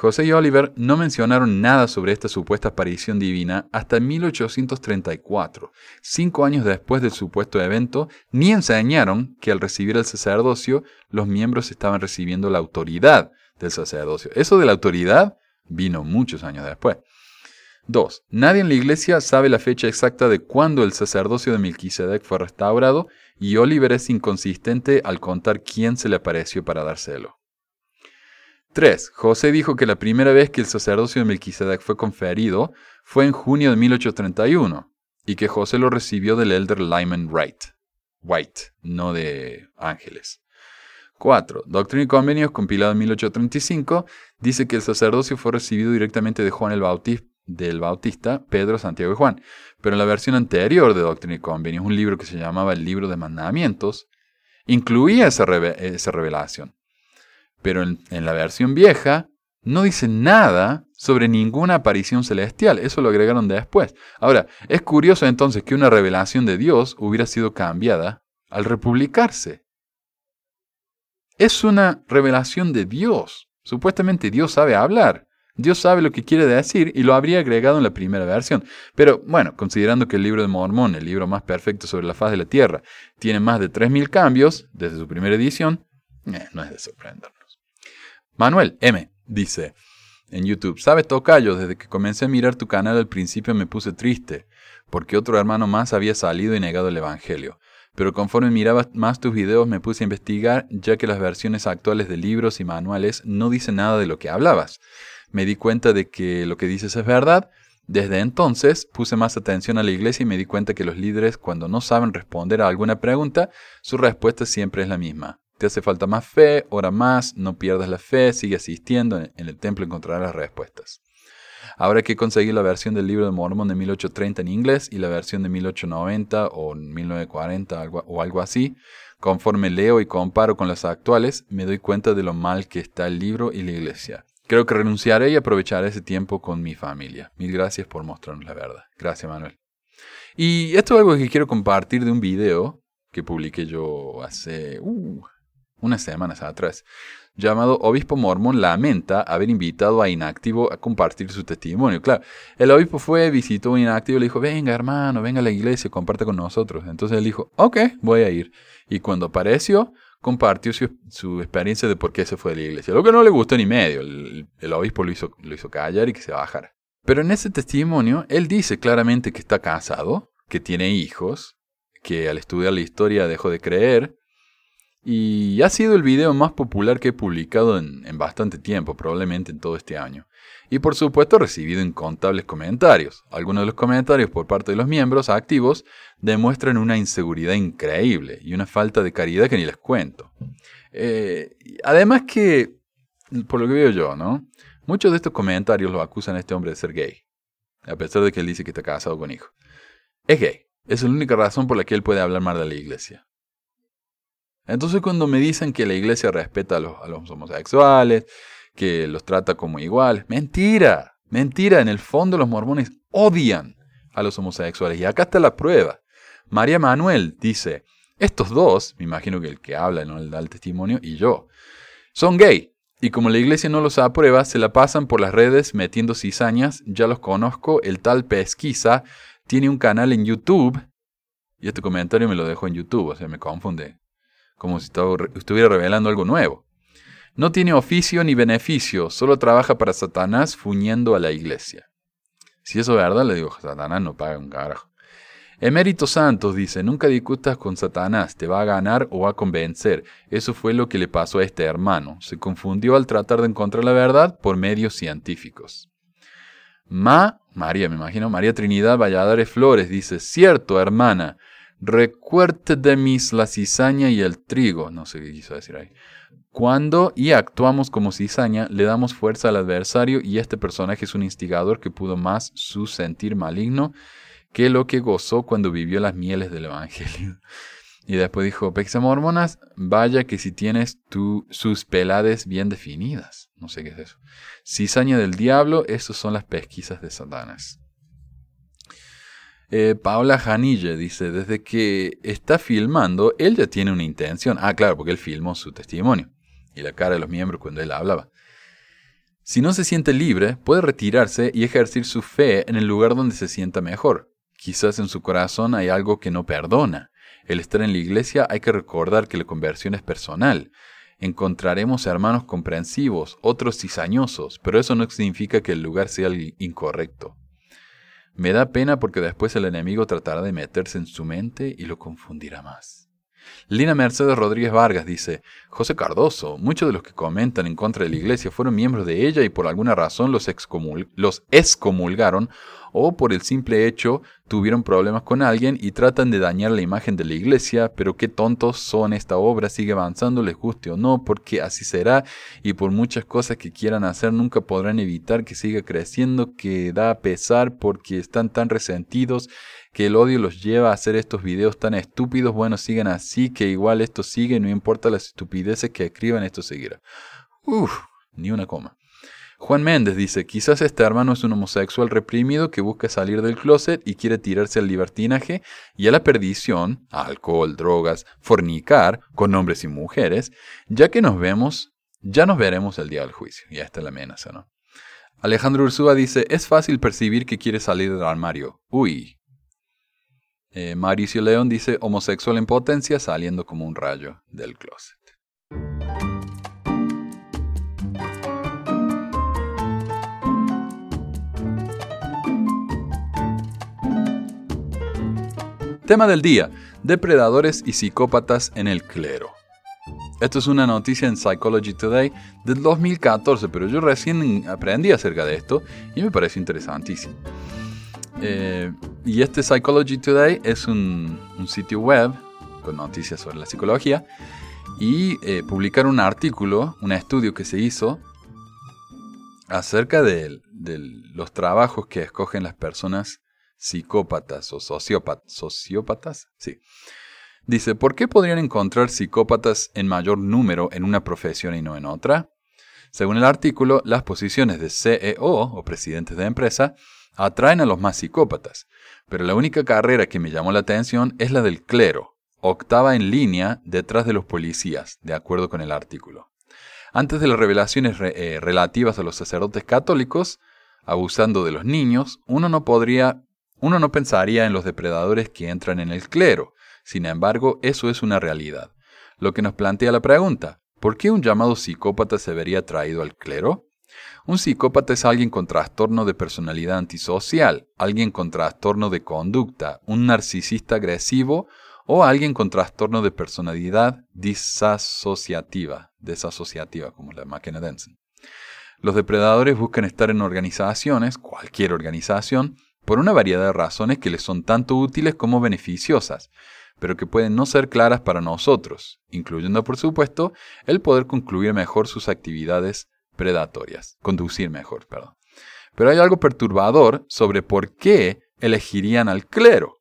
José y Oliver no mencionaron nada sobre esta supuesta aparición divina hasta 1834, cinco años después del supuesto evento, ni enseñaron que al recibir el sacerdocio los miembros estaban recibiendo la autoridad del sacerdocio. Eso de la autoridad vino muchos años después. 2. Nadie en la iglesia sabe la fecha exacta de cuándo el sacerdocio de Melquisedec fue restaurado y Oliver es inconsistente al contar quién se le apareció para dárselo. 3. José dijo que la primera vez que el sacerdocio de Melquisedec fue conferido fue en junio de 1831 y que José lo recibió del elder Lyman Wright. White, no de Ángeles. 4. Doctrina y Convenios, compilado en 1835, dice que el sacerdocio fue recibido directamente de Juan el Bautista, del Bautista, Pedro, Santiago y Juan. Pero en la versión anterior de Doctrina y Convenios, un libro que se llamaba el Libro de Mandamientos, incluía esa, revelación. Pero en, la versión vieja no dice nada sobre ninguna aparición celestial. Eso lo agregaron después. Ahora, es curioso entonces que una revelación de Dios hubiera sido cambiada al republicarse. Es una revelación de Dios. Supuestamente Dios sabe hablar. Dios sabe lo que quiere decir y lo habría agregado en la primera versión. Pero bueno, considerando que el libro de Mormón, el libro más perfecto sobre la faz de la Tierra, tiene más de 3.000 cambios desde su primera edición, eh, no es de sorprendernos. Manuel M. dice en YouTube, ¿sabes Tocayo? Desde que comencé a mirar tu canal al principio me puse triste, porque otro hermano más había salido y negado el Evangelio. Pero conforme miraba más tus videos me puse a investigar, ya que las versiones actuales de libros y manuales no dicen nada de lo que hablabas me di cuenta de que lo que dices es verdad. Desde entonces puse más atención a la iglesia y me di cuenta que los líderes cuando no saben responder a alguna pregunta, su respuesta siempre es la misma. Te hace falta más fe, ora más, no pierdas la fe, sigue asistiendo, en el templo encontrarás las respuestas. Ahora que conseguí la versión del libro de Mormón de 1830 en inglés y la versión de 1890 o 1940 o algo así, conforme leo y comparo con las actuales, me doy cuenta de lo mal que está el libro y la iglesia. Creo que renunciaré y aprovecharé ese tiempo con mi familia. Mil gracias por mostrarnos la verdad. Gracias, Manuel. Y esto es algo que quiero compartir de un video que publiqué yo hace uh, unas semanas atrás, llamado Obispo Mormón lamenta haber invitado a Inactivo a compartir su testimonio. Claro, el obispo fue, visitó a Inactivo y le dijo, venga hermano, venga a la iglesia, comparte con nosotros. Entonces él dijo, ok, voy a ir. Y cuando apareció, compartió su, experiencia de por qué se fue de la iglesia. Lo que no le gustó ni medio, el, obispo lo hizo, lo hizo callar y que se bajara. Pero en ese testimonio, él dice claramente que está casado, que tiene hijos, que al estudiar la historia dejó de creer, y ha sido el video más popular que he publicado en, bastante tiempo, probablemente en todo este año y por supuesto he recibido incontables comentarios. Algunos de los comentarios por parte de los miembros activos demuestran una inseguridad increíble y una falta de caridad que ni les cuento. Eh, además que, por lo que veo yo, ¿no? Muchos de estos comentarios lo acusan a este hombre de ser gay, a pesar de que él dice que está casado con hijo. Es gay. Es la única razón por la que él puede hablar mal de la iglesia. Entonces cuando me dicen que la iglesia respeta a los, homosexuales, que los trata como iguales. Mentira, mentira. En el fondo los mormones odian a los homosexuales. Y acá está la prueba. María Manuel dice, estos dos, me imagino que el que habla, no el da el testimonio, y yo, son gay. Y como la iglesia no los aprueba, se la pasan por las redes metiendo cizañas. Ya los conozco. El tal Pesquisa tiene un canal en YouTube. Y este comentario me lo dejo en YouTube, o sea, me confunde. Como si estuviera revelando algo nuevo. No tiene oficio ni beneficio, solo trabaja para Satanás fuñendo a la iglesia. Si eso es verdad, le digo, Satanás no paga un carajo. Emérito Santos dice, nunca discutas con Satanás, te va a ganar o a convencer. Eso fue lo que le pasó a este hermano. Se confundió al tratar de encontrar la verdad por medios científicos. Ma, María, me imagino, María Trinidad Valladares Flores dice, cierto, hermana, recuerde de mis la cizaña y el trigo. No sé qué quiso decir ahí. Cuando y actuamos como cizaña, le damos fuerza al adversario y este personaje es un instigador que pudo más su sentir maligno que lo que gozó cuando vivió las mieles del Evangelio. Y después dijo, Pexa Mormonas, vaya que si tienes tú sus pelades bien definidas. No sé qué es eso. Cizaña del diablo, esas son las pesquisas de Satanás. Eh, Paola Janille dice, desde que está filmando, él ya tiene una intención. Ah, claro, porque él filmó su testimonio y la cara de los miembros cuando él hablaba. Si no se siente libre, puede retirarse y ejercer su fe en el lugar donde se sienta mejor. Quizás en su corazón hay algo que no perdona. El estar en la iglesia hay que recordar que la conversión es personal. Encontraremos hermanos comprensivos, otros cizañosos, pero eso no significa que el lugar sea el incorrecto. Me da pena porque después el enemigo tratará de meterse en su mente y lo confundirá más. Lina Mercedes Rodríguez Vargas dice, José Cardoso, muchos de los que comentan en contra de la iglesia fueron miembros de ella y por alguna razón los, los excomulgaron o por el simple hecho tuvieron problemas con alguien y tratan de dañar la imagen de la iglesia, pero qué tontos son, esta obra sigue avanzando, les guste o no, porque así será y por muchas cosas que quieran hacer nunca podrán evitar que siga creciendo, que da pesar porque están tan resentidos que el odio los lleva a hacer estos videos tan estúpidos, bueno, sigan así, que igual esto sigue, no importa las estupideces que escriban, esto seguirá. Uf, ni una coma. Juan Méndez dice, quizás este hermano es un homosexual reprimido que busca salir del closet y quiere tirarse al libertinaje y a la perdición, alcohol, drogas, fornicar con hombres y mujeres, ya que nos vemos, ya nos veremos el día del juicio. Y esta es la amenaza, ¿no? Alejandro Ursúa dice, es fácil percibir que quiere salir del armario. Uy, eh, Mauricio León dice homosexual en potencia saliendo como un rayo del closet. Tema del día, depredadores y psicópatas en el clero. Esto es una noticia en Psychology Today del 2014, pero yo recién aprendí acerca de esto y me parece interesantísimo. Eh, y este Psychology Today es un, sitio web con noticias sobre la psicología y eh, publicaron un artículo, un estudio que se hizo acerca de, los trabajos que escogen las personas psicópatas o sociópatas. ¿Sociópatas? Sí. Dice, ¿por qué podrían encontrar psicópatas en mayor número en una profesión y no en otra? Según el artículo, las posiciones de CEO o presidentes de empresa atraen a los más psicópatas, pero la única carrera que me llamó la atención es la del clero, octava en línea detrás de los policías, de acuerdo con el artículo. Antes de las revelaciones eh, relativas a los sacerdotes católicos, abusando de los niños, uno no podría, uno no pensaría en los depredadores que entran en el clero. Sin embargo, eso es una realidad. Lo que nos plantea la pregunta, ¿por qué un llamado psicópata se vería traído al clero? Un psicópata es alguien con trastorno de personalidad antisocial, alguien con trastorno de conducta, un narcisista agresivo o alguien con trastorno de personalidad disasociativa, desasociativa, como la máquina Denson. Los depredadores buscan estar en organizaciones, cualquier organización, por una variedad de razones que les son tanto útiles como beneficiosas, pero que pueden no ser claras para nosotros, incluyendo por supuesto el poder concluir mejor sus actividades predatorias, conducir mejor, perdón. Pero hay algo perturbador sobre por qué elegirían al clero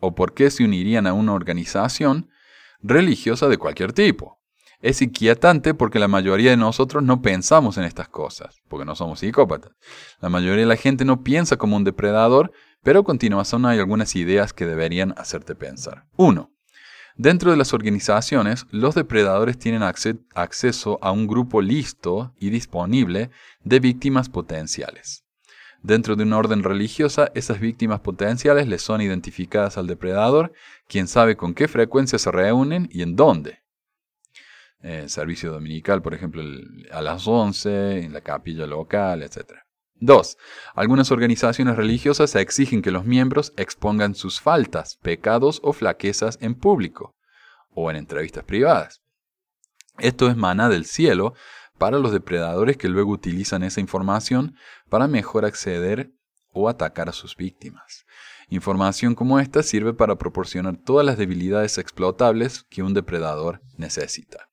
o por qué se unirían a una organización religiosa de cualquier tipo. Es inquietante porque la mayoría de nosotros no pensamos en estas cosas, porque no somos psicópatas. La mayoría de la gente no piensa como un depredador, pero a continuación hay algunas ideas que deberían hacerte pensar. 1. Dentro de las organizaciones, los depredadores tienen acceso a un grupo listo y disponible de víctimas potenciales. Dentro de una orden religiosa, esas víctimas potenciales les son identificadas al depredador, quien sabe con qué frecuencia se reúnen y en dónde. Eh, servicio dominical, por ejemplo, a las 11, en la capilla local, etc. 2. Algunas organizaciones religiosas exigen que los miembros expongan sus faltas, pecados o flaquezas en público o en entrevistas privadas. Esto es maná del cielo para los depredadores que luego utilizan esa información para mejor acceder o atacar a sus víctimas. Información como esta sirve para proporcionar todas las debilidades explotables que un depredador necesita.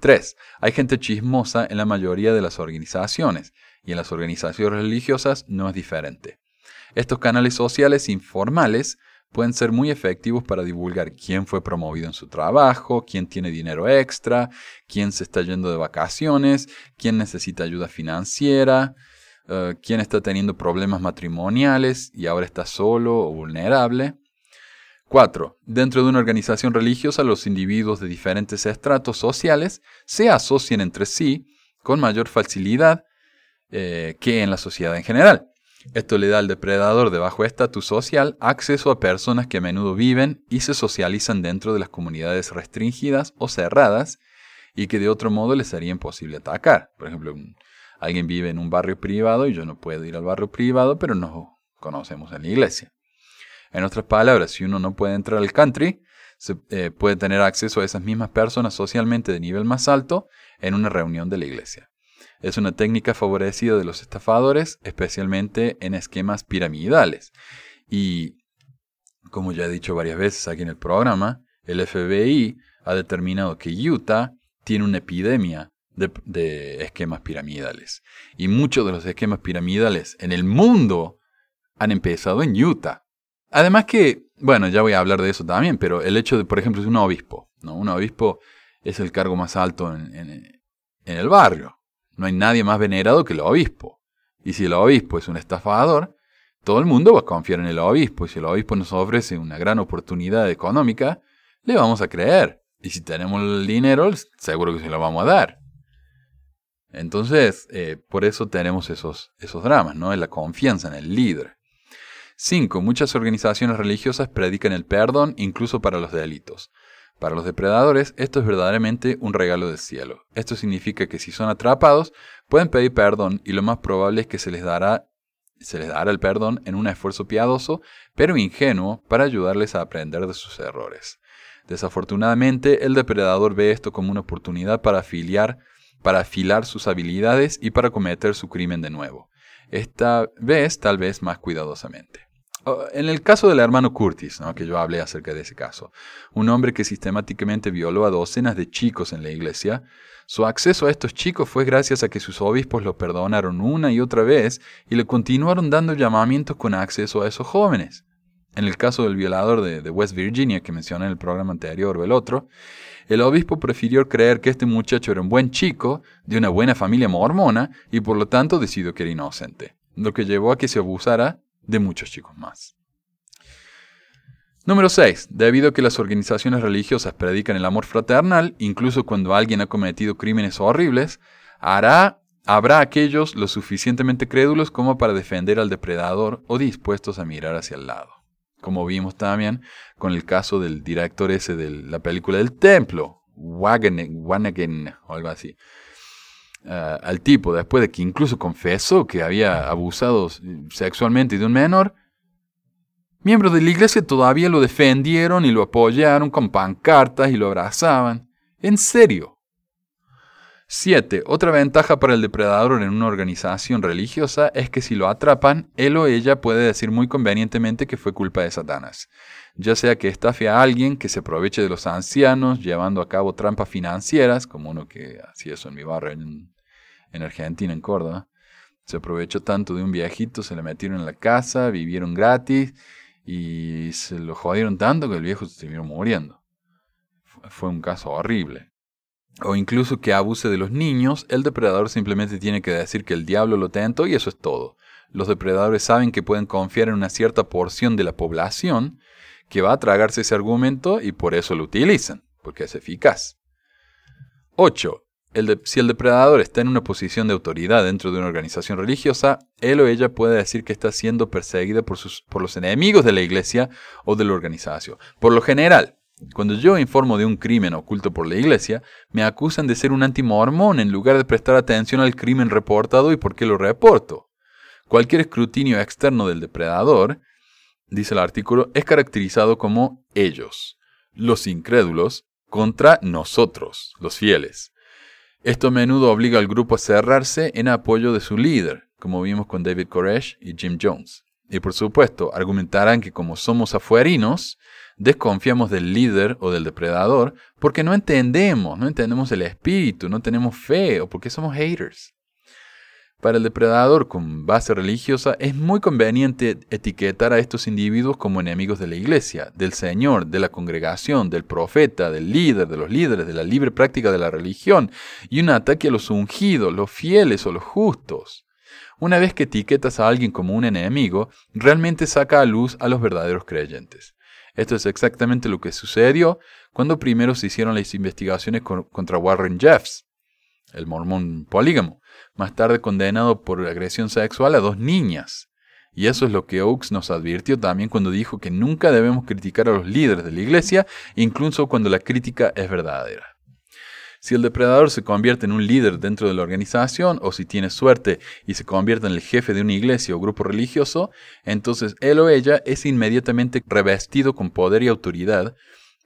3. Hay gente chismosa en la mayoría de las organizaciones y en las organizaciones religiosas no es diferente. Estos canales sociales informales pueden ser muy efectivos para divulgar quién fue promovido en su trabajo, quién tiene dinero extra, quién se está yendo de vacaciones, quién necesita ayuda financiera, eh, quién está teniendo problemas matrimoniales y ahora está solo o vulnerable. 4. Dentro de una organización religiosa, los individuos de diferentes estratos sociales se asocian entre sí con mayor facilidad eh, que en la sociedad en general. Esto le da al depredador de bajo estatus social acceso a personas que a menudo viven y se socializan dentro de las comunidades restringidas o cerradas y que de otro modo les sería imposible atacar. Por ejemplo, alguien vive en un barrio privado y yo no puedo ir al barrio privado, pero nos conocemos en la iglesia. En otras palabras, si uno no puede entrar al country, eh, puede tener acceso a esas mismas personas socialmente de nivel más alto en una reunión de la iglesia. Es una técnica favorecida de los estafadores, especialmente en esquemas piramidales. Y, como ya he dicho varias veces aquí en el programa, el FBI ha determinado que Utah tiene una epidemia de, esquemas piramidales. Y muchos de los esquemas piramidales en el mundo han empezado en Utah. Además que, bueno, ya voy a hablar de eso también, pero el hecho de, por ejemplo, es un obispo. ¿no? Un obispo es el cargo más alto en, el barrio. No hay nadie más venerado que el obispo. Y si el obispo es un estafador, todo el mundo va a confiar en el obispo. Y si el obispo nos ofrece una gran oportunidad económica, le vamos a creer. Y si tenemos el dinero, seguro que se lo vamos a dar. Entonces, eh, por eso tenemos esos, dramas, ¿no? La confianza en el líder. 5. Muchas organizaciones religiosas predican el perdón incluso para los delitos. Para los depredadores, esto es verdaderamente un regalo del cielo. Esto significa que si son atrapados, pueden pedir perdón y lo más probable es que se les dará se les dará el perdón en un esfuerzo piadoso, pero ingenuo, para ayudarles a aprender de sus errores. Desafortunadamente, el depredador ve esto como una oportunidad para afiliar, para afilar sus habilidades y para cometer su crimen de nuevo. Esta vez, tal vez más cuidadosamente. En el caso del hermano Curtis, que yo hablé acerca de ese caso, un hombre que sistemáticamente violó a docenas de chicos en la iglesia, su acceso a estos chicos fue gracias a que sus obispos lo perdonaron una y otra vez y le continuaron dando llamamientos con acceso a esos jóvenes. En el caso del violador de, West Virginia que mencioné en el programa anterior o el otro, el obispo prefirió creer que este muchacho era un buen chico, de una buena familia mormona, y por lo tanto decidió que era inocente, lo que llevó a que se abusara de muchos chicos más. Número 6. Debido a que las organizaciones religiosas predican el amor fraternal, incluso cuando alguien ha cometido crímenes horribles, hará, habrá aquellos lo suficientemente crédulos como para defender al depredador o dispuestos a mirar hacia el lado como vimos también con el caso del director ese de la película del templo, Wanagen o algo así. Ah, al tipo, después de que incluso confesó que había abusado sexualmente de un menor, miembros de la iglesia todavía lo defendieron y lo apoyaron con pancartas y lo abrazaban. En serio, 7. Otra ventaja para el depredador en una organización religiosa es que si lo atrapan, él o ella puede decir muy convenientemente que fue culpa de Satanás, ya sea que estafe a alguien que se aproveche de los ancianos llevando a cabo trampas financieras, como uno que hacía eso en mi barrio en, en Argentina, en Córdoba. Se aprovechó tanto de un viejito, se le metieron en la casa, vivieron gratis y se lo jodieron tanto que el viejo se terminó muriendo. Fue un caso horrible o incluso que abuse de los niños, el depredador simplemente tiene que decir que el diablo lo tentó y eso es todo. Los depredadores saben que pueden confiar en una cierta porción de la población que va a tragarse ese argumento y por eso lo utilizan, porque es eficaz. 8. Si el depredador está en una posición de autoridad dentro de una organización religiosa, él o ella puede decir que está siendo perseguida por, sus, por los enemigos de la iglesia o de la organización. Por lo general, cuando yo informo de un crimen oculto por la iglesia, me acusan de ser un antimormón en lugar de prestar atención al crimen reportado y por qué lo reporto. Cualquier escrutinio externo del depredador, dice el artículo, es caracterizado como ellos, los incrédulos, contra nosotros, los fieles. Esto a menudo obliga al grupo a cerrarse en apoyo de su líder, como vimos con David Koresh y Jim Jones. Y por supuesto, argumentarán que como somos afuerinos, desconfiamos del líder o del depredador porque no entendemos, no entendemos el espíritu, no tenemos fe o porque somos haters. Para el depredador con base religiosa es muy conveniente etiquetar a estos individuos como enemigos de la iglesia, del Señor, de la congregación, del profeta, del líder, de los líderes, de la libre práctica de la religión, y un ataque a los ungidos, los fieles o los justos. Una vez que etiquetas a alguien como un enemigo, realmente saca a luz a los verdaderos creyentes. Esto es exactamente lo que sucedió cuando primero se hicieron las investigaciones contra Warren Jeffs, el mormón polígamo, más tarde condenado por agresión sexual a dos niñas. Y eso es lo que Oakes nos advirtió también cuando dijo que nunca debemos criticar a los líderes de la iglesia, incluso cuando la crítica es verdadera. Si el depredador se convierte en un líder dentro de la organización, o si tiene suerte y se convierte en el jefe de una iglesia o grupo religioso, entonces él o ella es inmediatamente revestido con poder y autoridad,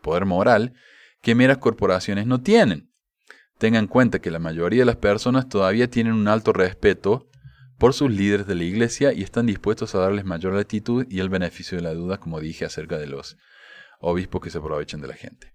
poder moral, que meras corporaciones no tienen. Tenga en cuenta que la mayoría de las personas todavía tienen un alto respeto por sus líderes de la iglesia y están dispuestos a darles mayor latitud y el beneficio de la duda, como dije acerca de los obispos que se aprovechan de la gente.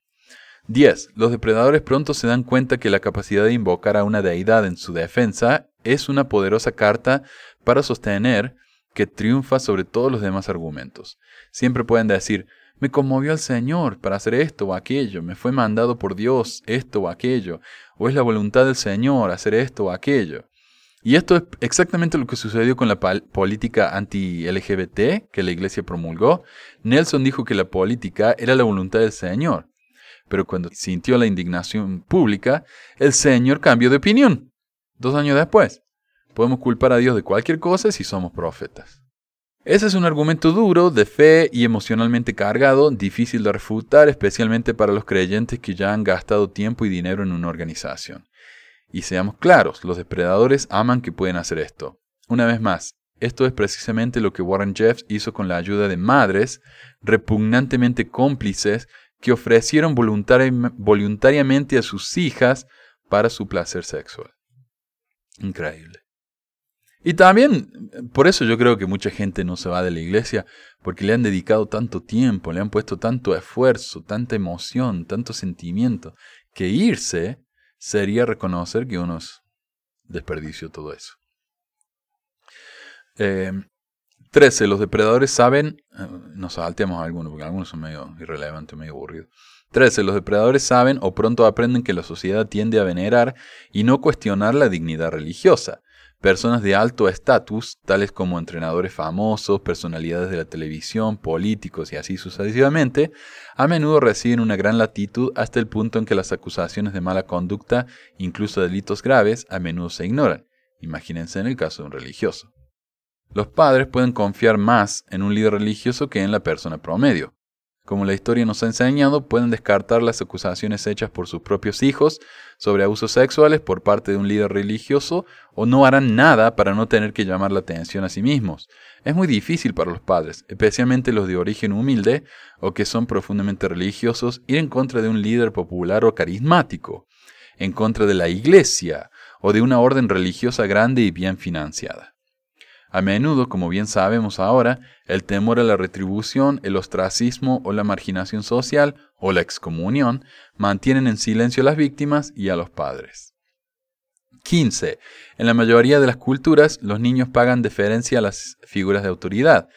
10. Los depredadores pronto se dan cuenta que la capacidad de invocar a una deidad en su defensa es una poderosa carta para sostener que triunfa sobre todos los demás argumentos. Siempre pueden decir, me conmovió el Señor para hacer esto o aquello, me fue mandado por Dios esto o aquello, o es la voluntad del Señor hacer esto o aquello. Y esto es exactamente lo que sucedió con la política anti-LGBT que la iglesia promulgó. Nelson dijo que la política era la voluntad del Señor. Pero cuando sintió la indignación pública, el Señor cambió de opinión. Dos años después. Podemos culpar a Dios de cualquier cosa si somos profetas. Ese es un argumento duro, de fe y emocionalmente cargado, difícil de refutar, especialmente para los creyentes que ya han gastado tiempo y dinero en una organización. Y seamos claros, los depredadores aman que pueden hacer esto. Una vez más, esto es precisamente lo que Warren Jeffs hizo con la ayuda de madres repugnantemente cómplices que ofrecieron voluntariamente a sus hijas para su placer sexual. Increíble. Y también, por eso yo creo que mucha gente no se va de la iglesia, porque le han dedicado tanto tiempo, le han puesto tanto esfuerzo, tanta emoción, tanto sentimiento, que irse sería reconocer que uno desperdició todo eso. 13. Eh, los depredadores saben, eh, nos salteamos algunos porque algunos son medio irrelevantes, medio aburridos. 13. Los depredadores saben o pronto aprenden que la sociedad tiende a venerar y no cuestionar la dignidad religiosa. Personas de alto estatus, tales como entrenadores famosos, personalidades de la televisión, políticos y así sucesivamente, a menudo reciben una gran latitud hasta el punto en que las acusaciones de mala conducta, incluso delitos graves, a menudo se ignoran. Imagínense en el caso de un religioso. Los padres pueden confiar más en un líder religioso que en la persona promedio. Como la historia nos ha enseñado, pueden descartar las acusaciones hechas por sus propios hijos sobre abusos sexuales por parte de un líder religioso o no harán nada para no tener que llamar la atención a sí mismos. Es muy difícil para los padres, especialmente los de origen humilde o que son profundamente religiosos, ir en contra de un líder popular o carismático, en contra de la iglesia o de una orden religiosa grande y bien financiada. A menudo, como bien sabemos ahora, el temor a la retribución, el ostracismo o la marginación social o la excomunión mantienen en silencio a las víctimas y a los padres. 15. En la mayoría de las culturas, los niños pagan deferencia a las figuras de autoridad,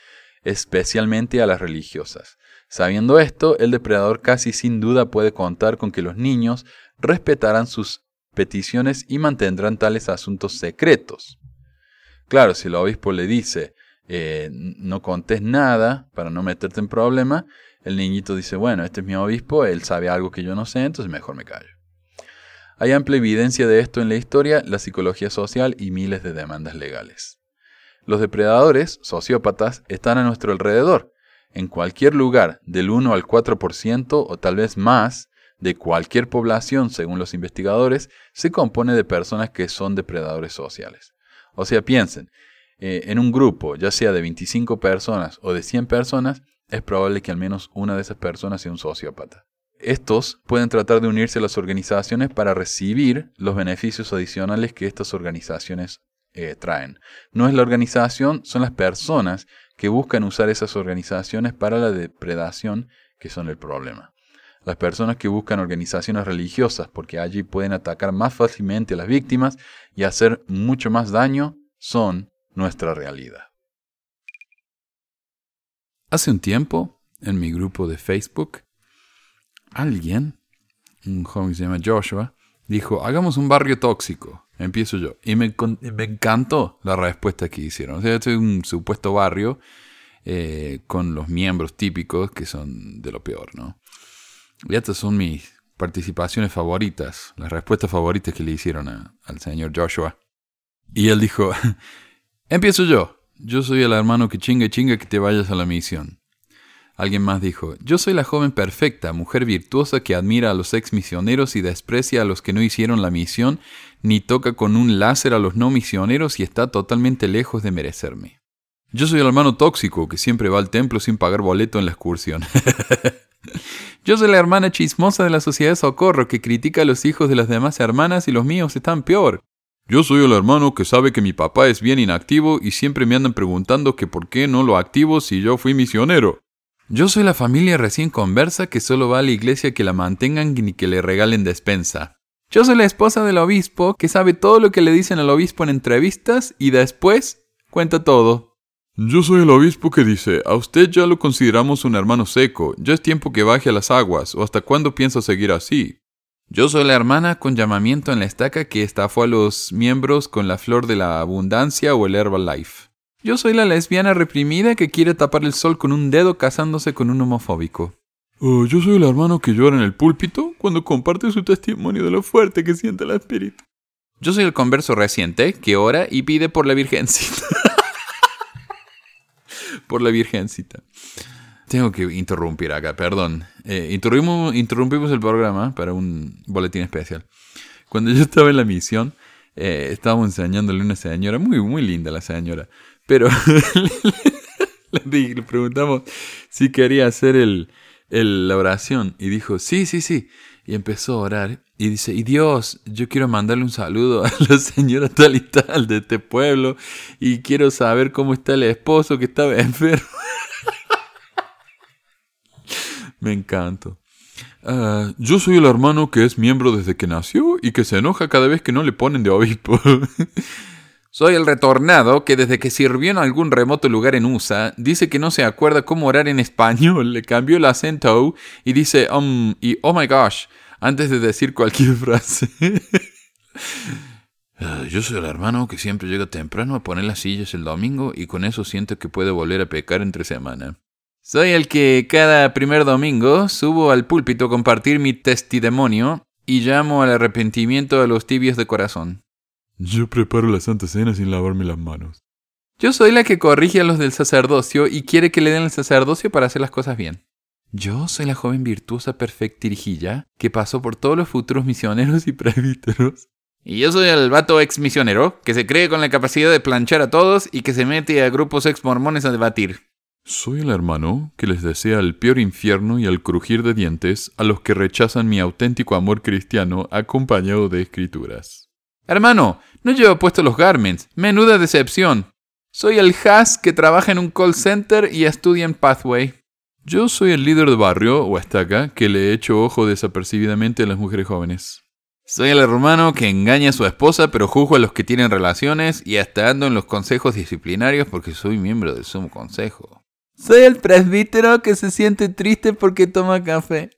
especialmente a las religiosas. Sabiendo esto, el depredador casi sin duda puede contar con que los niños respetarán sus peticiones y mantendrán tales asuntos secretos. Claro, si el obispo le dice, eh, no contes nada para no meterte en problema, el niñito dice, bueno, este es mi obispo, él sabe algo que yo no sé, entonces mejor me callo. Hay amplia evidencia de esto en la historia, la psicología social y miles de demandas legales. Los depredadores, sociópatas, están a nuestro alrededor. En cualquier lugar, del 1 al 4% o tal vez más de cualquier población, según los investigadores, se compone de personas que son depredadores sociales. O sea, piensen, eh, en un grupo, ya sea de 25 personas o de 100 personas, es probable que al menos una de esas personas sea un sociópata. Estos pueden tratar de unirse a las organizaciones para recibir los beneficios adicionales que estas organizaciones eh, traen. No es la organización, son las personas que buscan usar esas organizaciones para la depredación que son el problema. Las personas que buscan organizaciones religiosas porque allí pueden atacar más fácilmente a las víctimas y hacer mucho más daño son nuestra realidad. Hace un tiempo, en mi grupo de Facebook, alguien, un joven que se llama Joshua, dijo, hagamos un barrio tóxico. Empiezo yo. Y me, encantó la respuesta que hicieron. O sea, este es un supuesto barrio eh, con los miembros típicos que son de lo peor, ¿no? Y estas son mis participaciones favoritas, las respuestas favoritas que le hicieron al señor Joshua. Y él dijo, empiezo yo. Yo soy el hermano que chinga y chinga que te vayas a la misión. Alguien más dijo, yo soy la joven perfecta, mujer virtuosa que admira a los ex misioneros y desprecia a los que no hicieron la misión, ni toca con un láser a los no misioneros y está totalmente lejos de merecerme. Yo soy el hermano tóxico que siempre va al templo sin pagar boleto en la excursión. Yo soy la hermana chismosa de la sociedad de socorro que critica a los hijos de las demás hermanas y los míos están peor. Yo soy el hermano que sabe que mi papá es bien inactivo y siempre me andan preguntando que por qué no lo activo si yo fui misionero. Yo soy la familia recién conversa que solo va a la iglesia que la mantengan ni que le regalen despensa. Yo soy la esposa del obispo que sabe todo lo que le dicen al obispo en entrevistas y después cuenta todo. Yo soy el obispo que dice, a usted ya lo consideramos un hermano seco, ya es tiempo que baje a las aguas, o hasta cuándo piensa seguir así. Yo soy la hermana con llamamiento en la estaca que estafó a los miembros con la flor de la abundancia o el Herbalife. Yo soy la lesbiana reprimida que quiere tapar el sol con un dedo casándose con un homofóbico. Oh, yo soy el hermano que llora en el púlpito cuando comparte su testimonio de lo fuerte que siente el espíritu. Yo soy el converso reciente que ora y pide por la virgencita. por la virgencita. Tengo que interrumpir acá, perdón. Eh, interrumpimos, interrumpimos el programa para un boletín especial. Cuando yo estaba en la misión, eh, estábamos enseñándole a una señora, muy, muy linda la señora, pero le, preguntamos si quería hacer el, la oración y dijo, sí, sí, sí. Y empezó a orar y dice, y Dios, yo quiero mandarle un saludo a la señora tal y tal de este pueblo y quiero saber cómo está el esposo que estaba enfermo. Me encanto. Ah, yo soy el hermano que es miembro desde que nació y que se enoja cada vez que no le ponen de obispo. Soy el retornado que desde que sirvió en algún remoto lugar en USA, dice que no se acuerda cómo orar en español, le cambió el acento y dice um y oh my gosh antes de decir cualquier frase. Ah, yo soy el hermano que siempre llega temprano a poner las sillas el domingo y con eso siento que puede volver a pecar entre semana. Soy el que cada primer domingo subo al púlpito a compartir mi testimonio y llamo al arrepentimiento a los tibios de corazón. Yo preparo la Santa Cena sin lavarme las manos. Yo soy la que corrige a los del sacerdocio y quiere que le den el sacerdocio para hacer las cosas bien. Yo soy la joven virtuosa perfectirijilla que pasó por todos los futuros misioneros y presbíteros. Y yo soy el vato ex misionero que se cree con la capacidad de planchar a todos y que se mete a grupos ex mormones a debatir. Soy el hermano que les desea el peor infierno y el crujir de dientes a los que rechazan mi auténtico amor cristiano acompañado de escrituras. Hermano, no llevo puesto los garments. Menuda decepción. Soy el Has que trabaja en un call center y estudia en Pathway. Yo soy el líder de barrio, o estaca, que le echo ojo desapercibidamente a las mujeres jóvenes. Soy el hermano que engaña a su esposa pero juzgo a los que tienen relaciones y hasta ando en los consejos disciplinarios porque soy miembro del sumo consejo. Soy el presbítero que se siente triste porque toma café.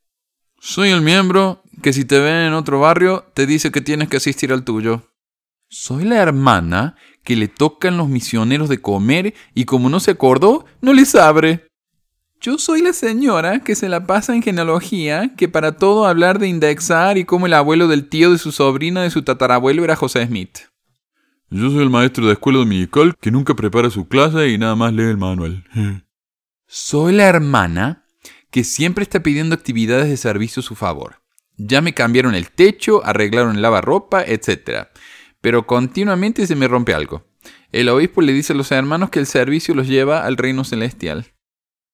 Soy el miembro que si te ven en otro barrio te dice que tienes que asistir al tuyo. Soy la hermana que le tocan los misioneros de comer y como no se acordó, no les abre. Yo soy la señora que se la pasa en genealogía, que para todo hablar de indexar y como el abuelo del tío de su sobrina de su tatarabuelo era José Smith. Yo soy el maestro de escuela dominical que nunca prepara su clase y nada más lee el manual. soy la hermana que siempre está pidiendo actividades de servicio a su favor. Ya me cambiaron el techo, arreglaron el lavarropa, etc. Pero continuamente se me rompe algo. El obispo le dice a los hermanos que el servicio los lleva al reino celestial.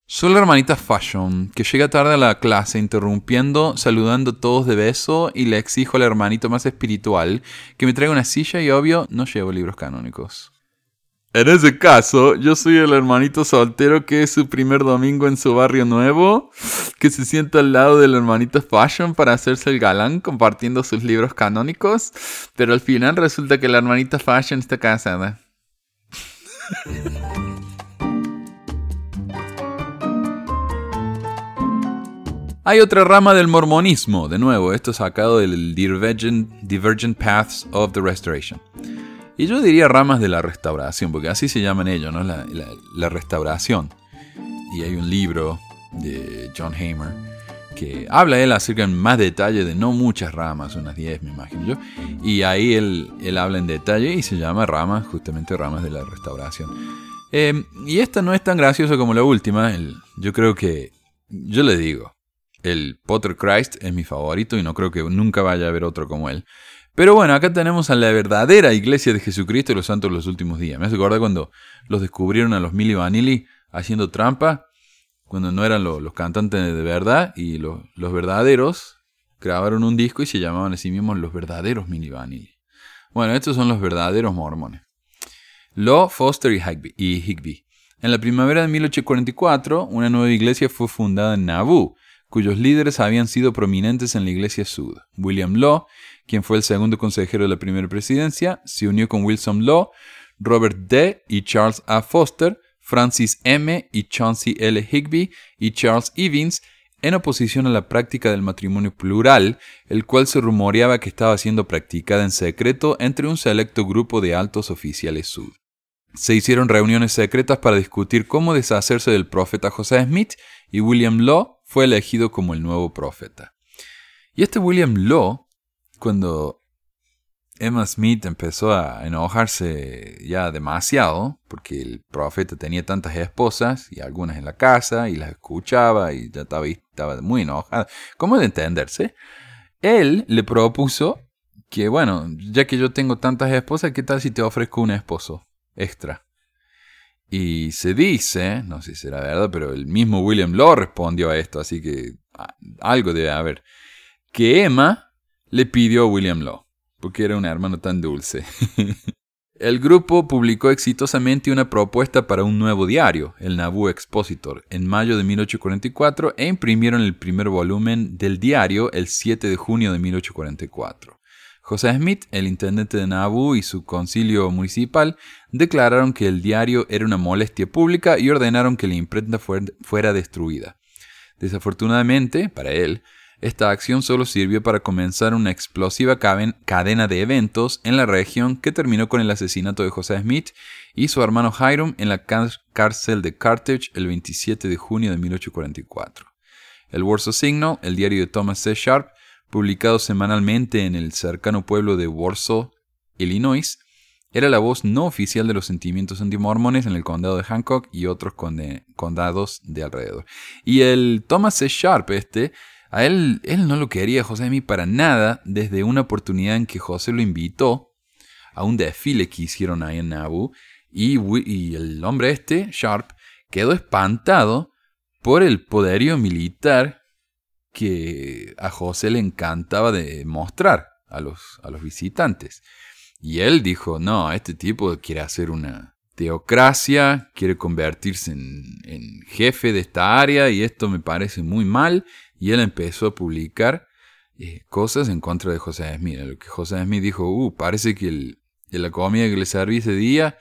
Soy la hermanita Fashion, que llega tarde a la clase interrumpiendo, saludando a todos de beso y le exijo al hermanito más espiritual que me traiga una silla y obvio no llevo libros canónicos. En ese caso, yo soy el hermanito soltero que es su primer domingo en su barrio nuevo, que se sienta al lado del hermanito Fashion para hacerse el galán compartiendo sus libros canónicos, pero al final resulta que la hermanita Fashion está casada. Hay otra rama del mormonismo, de nuevo, esto sacado del Divergent, Paths of the Restoration. Y yo diría ramas de la restauración, porque así se llaman ellos, ¿no? La, restauración. Y hay un libro de John Hamer que habla él acerca en más detalle de no muchas ramas, unas 10 me imagino yo. Y ahí él, habla en detalle y se llama ramas, justamente ramas de la restauración. Eh, y esta no es tan graciosa como la última. yo creo que, yo le digo, el Potter Christ es mi favorito y no creo que nunca vaya a haber otro como él. Pero bueno, acá tenemos a la verdadera iglesia de Jesucristo y los santos de los últimos días. Me hace acordar cuando los descubrieron a los Milli Vanilli haciendo trampa, cuando no eran lo- los cantantes de verdad y lo- los verdaderos grabaron un disco y se llamaban a sí mismos los verdaderos Milli Vanilli. Bueno, estos son los verdaderos mormones. Law, Foster y Higbee, y Higbee. En la primavera de 1844, una nueva iglesia fue fundada en Nauvoo, cuyos líderes habían sido prominentes en la iglesia Sud. William Law, quien fue el segundo consejero de la primera presidencia, se unió con Wilson Law, Robert D. y Charles A. Foster, Francis M. y Chauncey L. Higbee y Charles Evans en oposición a la práctica del matrimonio plural, el cual se rumoreaba que estaba siendo practicada en secreto entre un selecto grupo de altos oficiales sud. Se hicieron reuniones secretas para discutir cómo deshacerse del profeta José Smith y William Law fue elegido como el nuevo profeta. Y este William Law, cuando Emma Smith empezó a enojarse ya demasiado, porque el profeta tenía tantas esposas y algunas en la casa y las escuchaba y ya estaba, estaba muy enojada, ¿cómo de entenderse? Él le propuso que, bueno, ya que yo tengo tantas esposas, ¿qué tal si te ofrezco un esposo extra? Y se dice, no sé si será verdad, pero el mismo William Law respondió a esto, así que algo debe haber, que Emma le pidió a William Law, porque era un hermano tan dulce. El grupo publicó exitosamente una propuesta para un nuevo diario, el Nauvoo Expositor, en mayo de 1844 e imprimieron el primer volumen del diario el 7 de junio de 1844. José Smith, el intendente de Nauvoo y su concilio municipal declararon que el diario era una molestia pública y ordenaron que la imprenta fuer- fuera destruida. Desafortunadamente, para él, esta acción solo sirvió para comenzar una explosiva cadena de eventos en la región que terminó con el asesinato de José Smith y su hermano Hiram en la cá- cárcel de Carthage el 27 de junio de 1844. El Warsaw Signal, el diario de Thomas C. Sharp, publicado semanalmente en el cercano pueblo de Warsaw, Illinois, era la voz no oficial de los sentimientos antimormones en el condado de Hancock y otros condados de alrededor. Y el Thomas C. Sharp, este, a él, él no lo quería José Smith para nada desde una oportunidad en que José lo invitó a un desfile que hicieron ahí en Nauvoo y, y el hombre este, Sharp, quedó espantado por el poderío militar que a José le encantaba de mostrar a los, a los visitantes. Y él dijo, no, este tipo quiere hacer una teocracia, quiere convertirse en, en jefe de esta área y esto me parece muy mal. Y él empezó a publicar eh, cosas en contra de José Smith. Lo que José Smith dijo, uh, parece que el, la comida que le serví ese día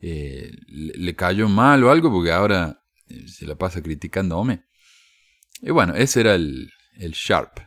eh, le, le cayó mal o algo porque ahora eh, se la pasa criticándome. Y bueno, ese era el, el Sharp.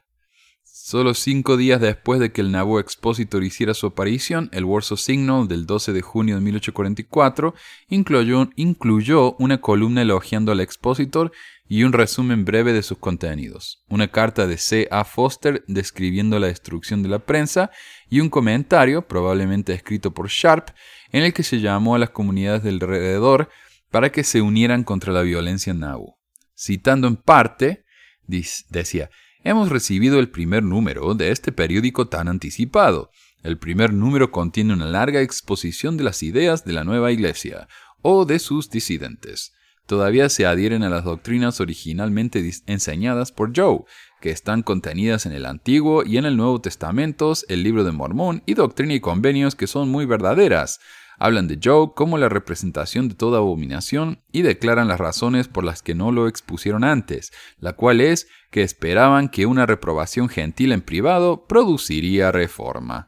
Solo cinco días después de que el Nauvoo Expositor hiciera su aparición, el Warsaw Signal del 12 de junio de 1844 incluyó, incluyó una columna elogiando al Expositor y un resumen breve de sus contenidos, una carta de C. A. Foster describiendo la destrucción de la prensa y un comentario, probablemente escrito por Sharp, en el que se llamó a las comunidades del alrededor para que se unieran contra la violencia en Nauvoo. Citando en parte, decía, Hemos recibido el primer número de este periódico tan anticipado. El primer número contiene una larga exposición de las ideas de la nueva iglesia o de sus disidentes. Todavía se adhieren a las doctrinas originalmente enseñadas por Joe, que están contenidas en el Antiguo y en el Nuevo Testamentos, el Libro de Mormón y Doctrina y Convenios que son muy verdaderas. Hablan de Joe como la representación de toda abominación y declaran las razones por las que no lo expusieron antes, la cual es que esperaban que una reprobación gentil en privado produciría reforma.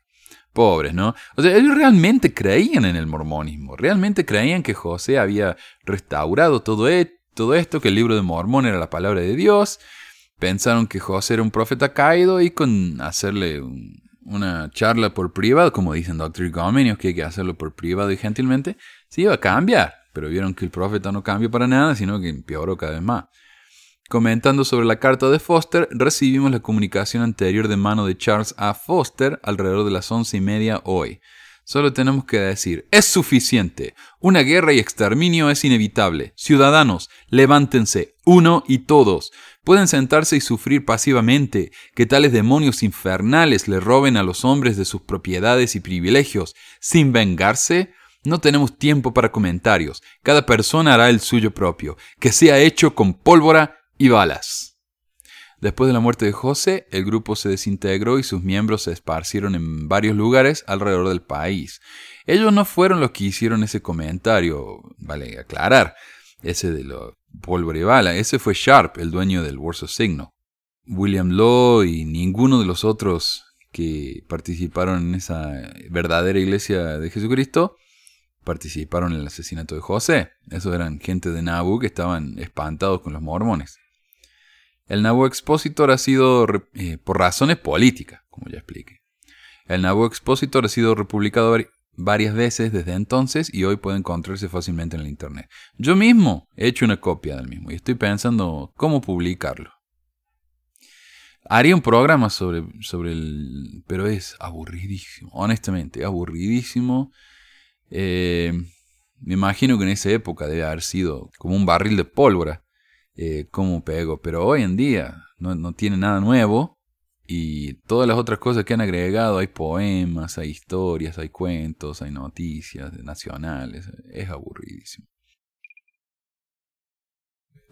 Pobres, ¿no? O sea, ellos realmente creían en el mormonismo, realmente creían que José había restaurado todo, e- todo esto, que el libro de Mormón era la palabra de Dios. Pensaron que José era un profeta caído y con hacerle un- una charla por privado, como dicen Doctor Convenios, que hay que hacerlo por privado y gentilmente, se iba a cambiar. Pero vieron que el profeta no cambió para nada, sino que empeoró cada vez más. Comentando sobre la carta de Foster, recibimos la comunicación anterior de mano de Charles A. Foster alrededor de las once y media hoy. Solo tenemos que decir, es suficiente. Una guerra y exterminio es inevitable. Ciudadanos, levántense, uno y todos. Pueden sentarse y sufrir pasivamente que tales demonios infernales le roben a los hombres de sus propiedades y privilegios, sin vengarse. No tenemos tiempo para comentarios. Cada persona hará el suyo propio, que sea hecho con pólvora y balas. Después de la muerte de José, el grupo se desintegró y sus miembros se esparcieron en varios lugares alrededor del país. Ellos no fueron los que hicieron ese comentario, vale aclarar, ese de lo pólvora y bala, ese fue Sharp, el dueño del Warsaw Signo. William Law y ninguno de los otros que participaron en esa verdadera iglesia de Jesucristo participaron en el asesinato de José. Esos eran gente de Nabu que estaban espantados con los mormones. El Nauvoo Expositor ha sido, eh, por razones políticas, como ya expliqué. El Nauvoo Expositor ha sido republicado varias veces desde entonces y hoy puede encontrarse fácilmente en el Internet. Yo mismo he hecho una copia del mismo y estoy pensando cómo publicarlo. Haría un programa sobre, sobre el... pero es aburridísimo, honestamente, aburridísimo. Eh, me imagino que en esa época debe haber sido como un barril de pólvora eh, cómo pego. Pero hoy en día no, tiene nada nuevo y todas las otras cosas que han agregado, hay poemas, hay historias, hay cuentos, hay noticias nacionales, es aburridísimo.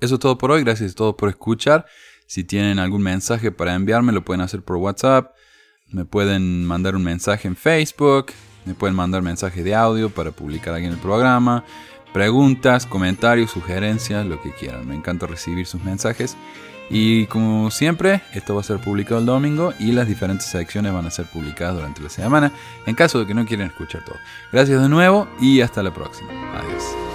Eso es todo por hoy, gracias a todos por escuchar. Si tienen algún mensaje para enviarme, lo pueden hacer por WhatsApp. Me pueden mandar un mensaje en Facebook. Me pueden mandar mensaje de audio para publicar aquí en el programa preguntas, comentarios, sugerencias, lo que quieran. Me encanta recibir sus mensajes. Y como siempre, esto va a ser publicado el domingo y las diferentes secciones van a ser publicadas durante la semana en caso de que no quieran escuchar todo. Gracias de nuevo y hasta la próxima. Adiós.